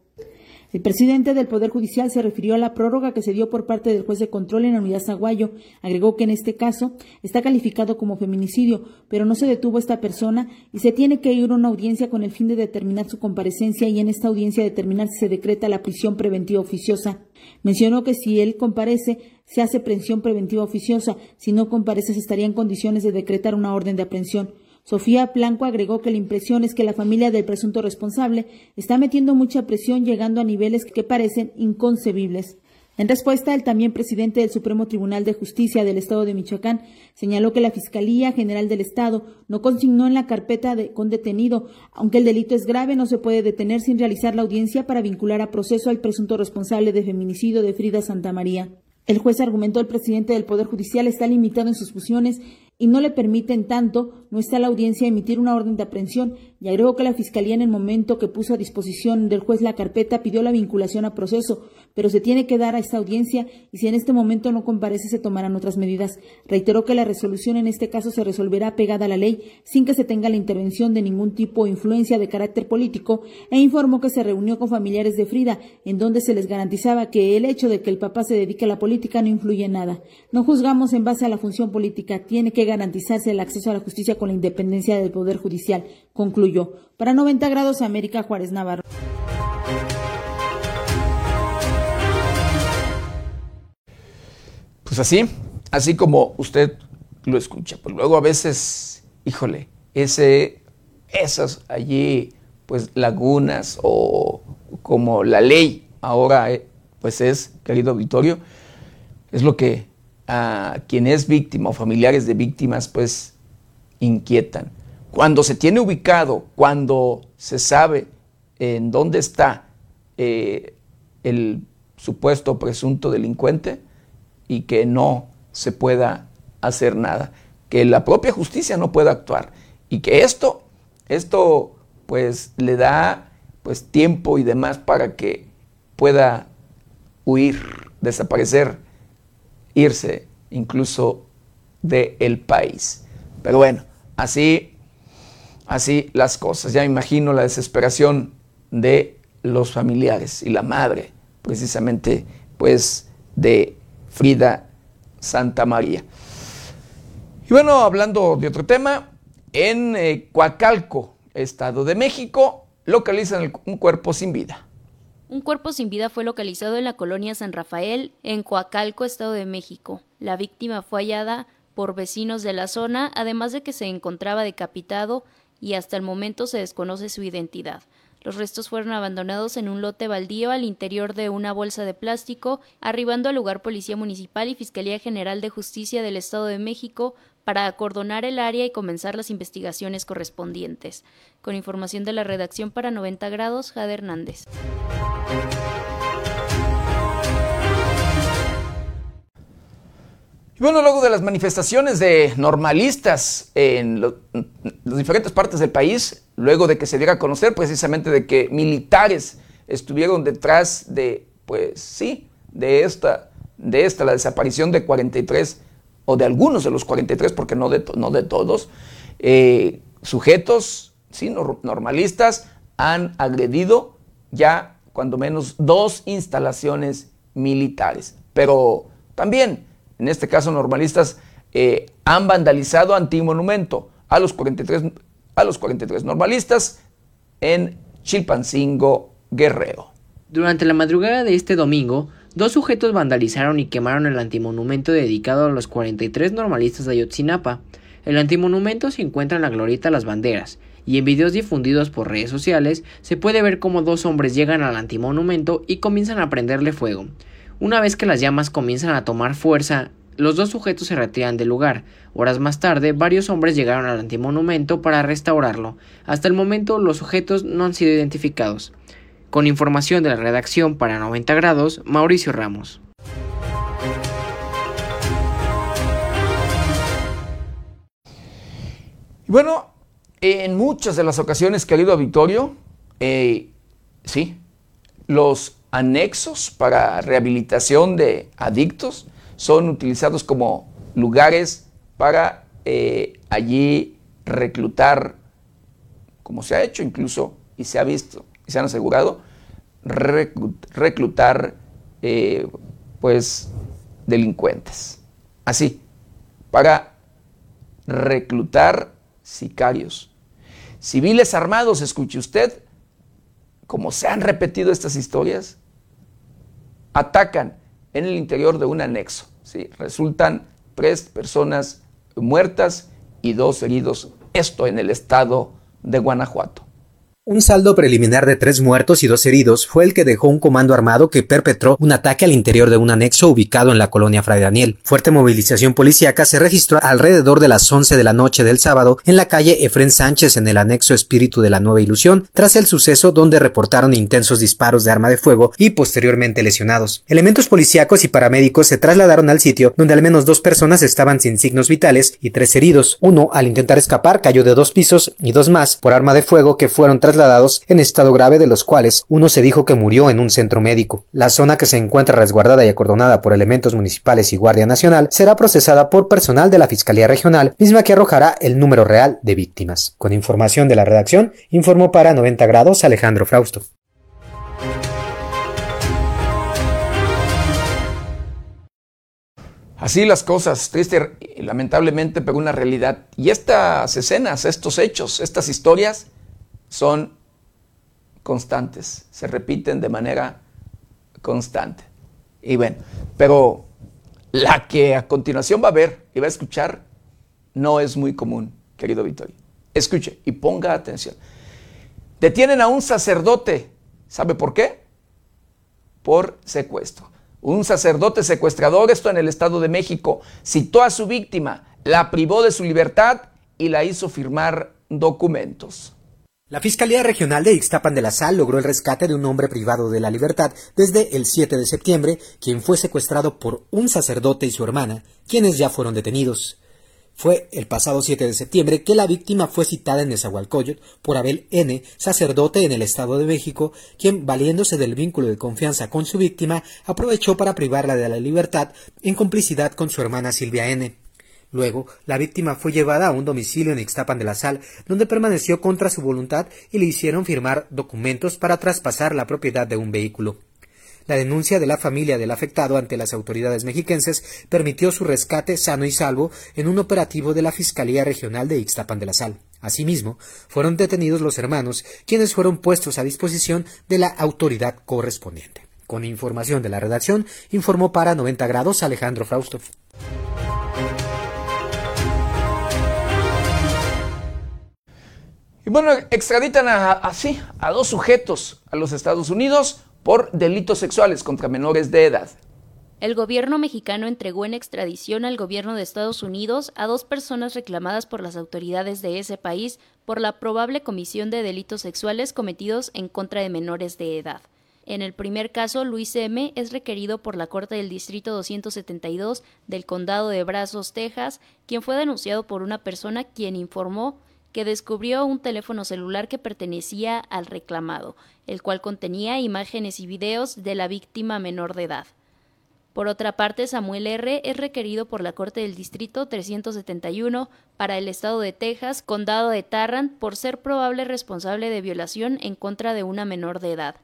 El presidente del Poder Judicial se refirió a la prórroga que se dio por parte del juez de control en la unidad Zaguayo. Agregó que en este caso está calificado como feminicidio, pero no se detuvo esta persona y se tiene que ir a una audiencia con el fin de determinar su comparecencia y en esta audiencia determinar si se decreta la prisión preventiva oficiosa. Mencionó que si él comparece, se hace prisión preventiva oficiosa. Si no comparece, se estaría en condiciones de decretar una orden de aprehensión. Sofía Blanco agregó que la impresión es que la familia del presunto responsable está metiendo mucha presión llegando a niveles que parecen inconcebibles. En respuesta, el también presidente del Supremo Tribunal de Justicia del Estado de Michoacán señaló que la Fiscalía General del Estado no consignó en la carpeta de, con detenido, aunque el delito es grave, no se puede detener sin realizar la audiencia para vincular a proceso al presunto responsable de feminicidio de Frida Santa María. El juez argumentó el presidente del Poder Judicial está limitado en sus funciones y no le permiten tanto, no está la audiencia emitir una orden de aprehensión. Y agregó que la Fiscalía en el momento que puso a disposición del juez la carpeta pidió la vinculación a proceso, pero se tiene que dar a esta audiencia y si en este momento no comparece se tomarán otras medidas. Reiteró que la resolución en este caso se resolverá pegada a la ley sin que se tenga la intervención de ningún tipo o influencia de carácter político e informó que se reunió con familiares de Frida en donde se les garantizaba que el hecho de que el papá se dedique a la política no influye en nada. No juzgamos en base a la función política, tiene que garantizarse el acceso a la justicia con la independencia del Poder Judicial, concluyó. Para 90 grados, América Juárez Navarro. Pues así, así como usted lo escucha. Pues luego a veces, híjole, ese, esas allí, pues lagunas o como la ley ahora, eh, pues es, querido auditorio, es lo que a quien es víctima o familiares de víctimas, pues inquietan. Cuando se tiene ubicado, cuando se sabe en dónde está eh, el supuesto presunto delincuente y que no se pueda hacer nada, que la propia justicia no pueda actuar y que esto, esto pues le da pues tiempo y demás para que pueda huir, desaparecer, irse incluso del país. Pero bueno, así, así las cosas. Ya imagino la desesperación de los familiares y la madre, precisamente, pues, de Frida Santa María. Y bueno, hablando de otro tema, en eh, Coacalco, Estado de México, localizan un cuerpo sin vida. Un cuerpo sin vida fue localizado en la colonia San Rafael, en Coacalco, Estado de México. La víctima fue hallada por vecinos de la zona, además de que se encontraba decapitado y hasta el momento se desconoce su identidad. Los restos fueron abandonados en un lote baldío al interior de una bolsa de plástico, arribando al lugar Policía Municipal y Fiscalía General de Justicia del Estado de México para acordonar el área y comenzar las investigaciones correspondientes. Con información de la redacción para 90 grados, Jade Hernández. Y bueno, luego de las manifestaciones de normalistas en las diferentes partes del país, luego de que se diera a conocer precisamente de que militares estuvieron detrás de, pues sí, de esta, de esta, la desaparición de 43, o de algunos de los 43, porque no de, no de todos, eh, sujetos, sí, normalistas, han agredido ya cuando menos dos instalaciones militares. Pero también en este caso normalistas, eh, han vandalizado antimonumento a los 43, a los 43 normalistas en Chilpancingo, Guerrero. Durante la madrugada de este domingo, dos sujetos vandalizaron y quemaron el antimonumento dedicado a los 43 normalistas de Ayotzinapa. El antimonumento se encuentra en la glorieta Las Banderas, y en videos difundidos por redes sociales se puede ver cómo dos hombres llegan al antimonumento y comienzan a prenderle fuego. Una vez que las llamas comienzan a tomar fuerza, los dos sujetos se retiran del lugar. Horas más tarde, varios hombres llegaron al antimonumento para restaurarlo. Hasta el momento, los sujetos no han sido identificados. Con información de la redacción para 90 grados, Mauricio Ramos. Bueno, en muchas de las ocasiones, querido auditorio, eh, sí, los anexos para rehabilitación de adictos son utilizados como lugares para eh, allí reclutar, como se ha hecho incluso y se ha visto y se han asegurado, reclutar eh, pues delincuentes. Así, para reclutar sicarios. Civiles armados, escuche usted, como se han repetido estas historias, atacan en el interior de un anexo. ¿sí? Resultan tres personas muertas y dos heridos. Esto en el estado de Guanajuato. Un saldo preliminar de tres muertos y dos heridos fue el que dejó un comando armado que perpetró un ataque al interior de un anexo ubicado en la colonia Fray Daniel. Fuerte movilización policíaca se registró alrededor de las 11 de la noche del sábado en la calle Efren Sánchez en el anexo Espíritu de la Nueva Ilusión, tras el suceso donde reportaron intensos disparos de arma de fuego y posteriormente lesionados. Elementos policíacos y paramédicos se trasladaron al sitio donde al menos dos personas estaban sin signos vitales y tres heridos. Uno, al intentar escapar, cayó de dos pisos y dos más por arma de fuego que fueron trasladados en estado grave de los cuales uno se dijo que murió en un centro médico. La zona que se encuentra resguardada y acordonada por elementos municipales y Guardia Nacional será procesada por personal de la Fiscalía Regional, misma que arrojará el número real de víctimas. Con información de la redacción, informó para 90 grados Alejandro Frausto. Así las cosas, triste lamentablemente, pero una realidad. Y estas escenas, estos hechos, estas historias son constantes, se repiten de manera constante. Y bueno, pero la que a continuación va a ver y va a escuchar no es muy común, querido Vittorio. Escuche y ponga atención. Detienen a un sacerdote. ¿Sabe por qué? Por secuestro. Un sacerdote secuestrador, esto en el Estado de México, citó a su víctima, la privó de su libertad y la hizo firmar documentos. La Fiscalía Regional de Ixtapan de la Sal logró el rescate de un hombre privado de la libertad desde el 7 de septiembre, quien fue secuestrado por un sacerdote y su hermana, quienes ya fueron detenidos. Fue el pasado 7 de septiembre que la víctima fue citada en Nezahualcóyotl por Abel N., sacerdote en el Estado de México, quien, valiéndose del vínculo de confianza con su víctima, aprovechó para privarla de la libertad en complicidad con su hermana Silvia N. Luego, la víctima fue llevada a un domicilio en Ixtapan de la Sal, donde permaneció contra su voluntad y le hicieron firmar documentos para traspasar la propiedad de un vehículo. La denuncia de la familia del afectado ante las autoridades mexiquenses permitió su rescate sano y salvo en un operativo de la Fiscalía Regional de Ixtapan de la Sal. Asimismo, fueron detenidos los hermanos, quienes fueron puestos a disposición de la autoridad correspondiente. Con información de la redacción, informó para 90 grados Alejandro Frausto. Y bueno, extraditan así a, dos sujetos a los Estados Unidos por delitos sexuales contra menores de edad. El gobierno mexicano entregó en extradición al gobierno de Estados Unidos a dos personas reclamadas por las autoridades de ese país por la probable comisión de delitos sexuales cometidos en contra de menores de edad. En el primer caso, Luis M. es requerido por la Corte del Distrito 272 del Condado de Brazos, Texas, quien fue denunciado por una persona quien informó que descubrió un teléfono celular que pertenecía al reclamado, el cual contenía imágenes y videos de la víctima menor de edad. Por otra parte, Samuel R. es requerido por la Corte del Distrito 371 para el Estado de Texas, Condado de Tarrant, por ser probable responsable de violación en contra de una menor de edad.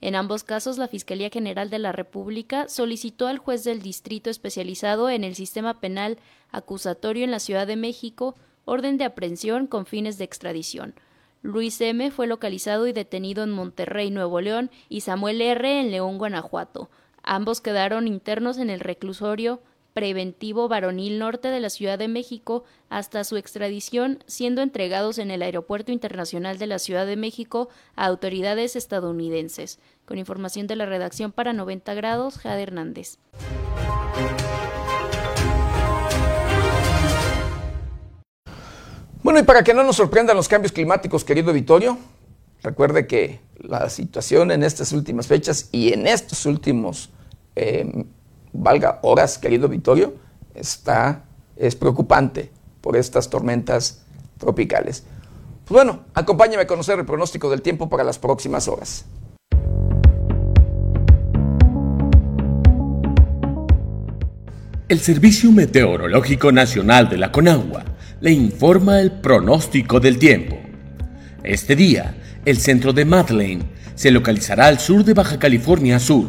En ambos casos, la Fiscalía General de la República solicitó al juez del distrito especializado en el sistema penal acusatorio en la Ciudad de México orden de aprehensión con fines de extradición. Luis M. fue localizado y detenido en Monterrey, Nuevo León, y Samuel R. en León, Guanajuato. Ambos quedaron internos en el reclusorio preventivo varonil norte de la Ciudad de México hasta su extradición, siendo entregados en el Aeropuerto Internacional de la Ciudad de México a autoridades estadounidenses. Con información de la redacción para 90 grados, Jade Hernández. Bueno, y para que no nos sorprendan los cambios climáticos, querido Vittorio, recuerde que la situación en estas últimas fechas y en estos últimos, eh, valga, horas, querido Vittorio, está, es preocupante por estas tormentas tropicales. Pues bueno, acompáñame a conocer el pronóstico del tiempo para las próximas horas. El Servicio Meteorológico Nacional de la Conagua le informa el pronóstico del tiempo. Este día, el centro de Madeleine se localizará al sur de Baja California Sur.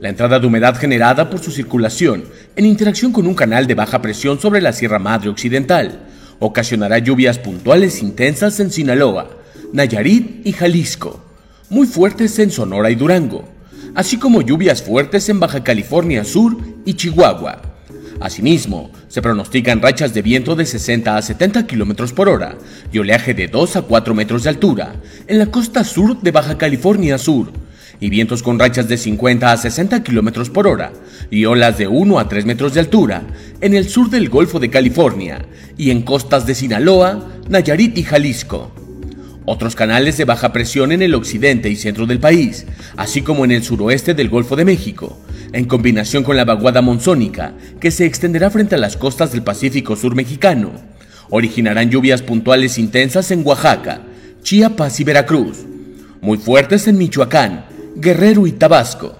La entrada de humedad generada por su circulación en interacción con un canal de baja presión sobre la Sierra Madre Occidental ocasionará lluvias puntuales intensas en Sinaloa, Nayarit y Jalisco, muy fuertes en Sonora y Durango, así como lluvias fuertes en Baja California Sur y Chihuahua. Asimismo, se pronostican rachas de viento de 60 a 70 km por hora y oleaje de 2 a 4 metros de altura en la costa sur de Baja California Sur, y vientos con rachas de 50 a 60 km por hora y olas de 1 a 3 metros de altura en el sur del Golfo de California y en costas de Sinaloa, Nayarit y Jalisco. Otros canales de baja presión en el occidente y centro del país, así como en el suroeste del Golfo de México, en combinación con la vaguada monzónica que se extenderá frente a las costas del Pacífico Sur mexicano, originarán lluvias puntuales intensas en Oaxaca, Chiapas y Veracruz, muy fuertes en Michoacán, Guerrero y Tabasco,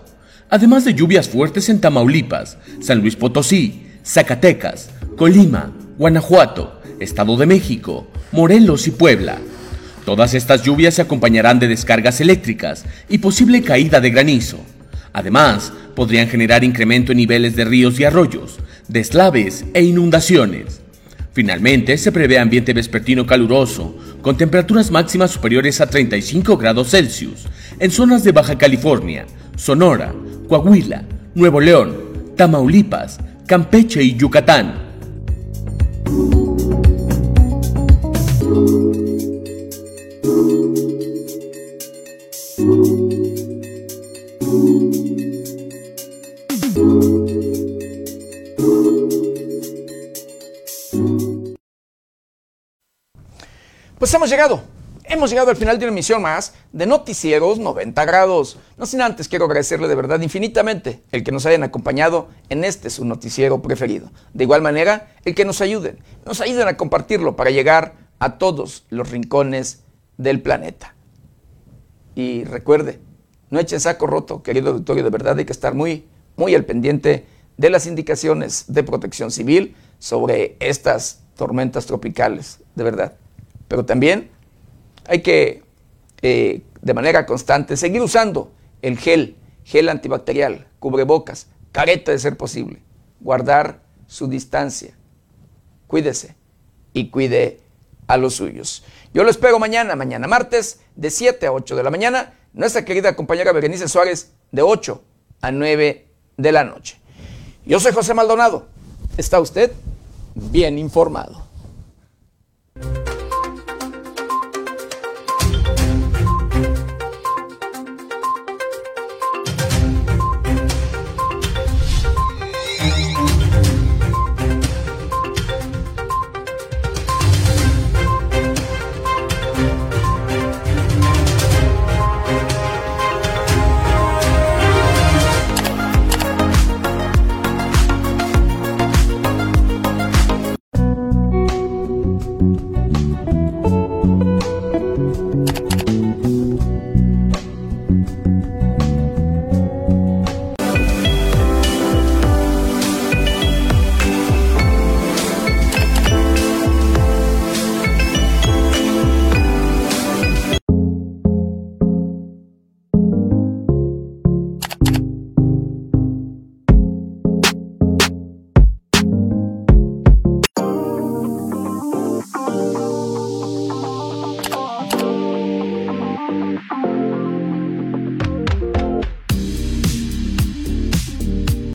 además de lluvias fuertes en Tamaulipas, San Luis Potosí, Zacatecas, Colima, Guanajuato, Estado de México, Morelos y Puebla. Todas estas lluvias se acompañarán de descargas eléctricas y posible caída de granizo. Además, podrían generar incremento en niveles de ríos y arroyos, deslaves e inundaciones. Finalmente, se prevé ambiente vespertino caluroso, con temperaturas máximas superiores a 35 grados Celsius en zonas de Baja California, Sonora, Coahuila, Nuevo León, Tamaulipas, Campeche y Yucatán. Pues hemos llegado. Hemos llegado al final de una emisión más de Noticieros 90 grados. No sin antes quiero agradecerle de verdad infinitamente el que nos hayan acompañado en este su noticiero preferido. De igual manera, el que nos ayuden, nos ayuden a compartirlo para llegar a todos los rincones del planeta. Y recuerde, no echen saco roto, querido auditorio, de verdad hay que estar muy, muy al pendiente de las indicaciones de protección civil sobre estas tormentas tropicales, de verdad. Pero también hay que, eh, de manera constante, seguir usando el gel, gel antibacterial, cubrebocas, careta de ser posible, guardar su distancia. Cuídese y cuide a los suyos. Yo lo espero mañana, mañana martes, de 7 a 8 de la mañana. Nuestra querida compañera Berenice Suárez, de 8 a 9 de la noche. Yo soy José Maldonado. ¿Está usted bien informado?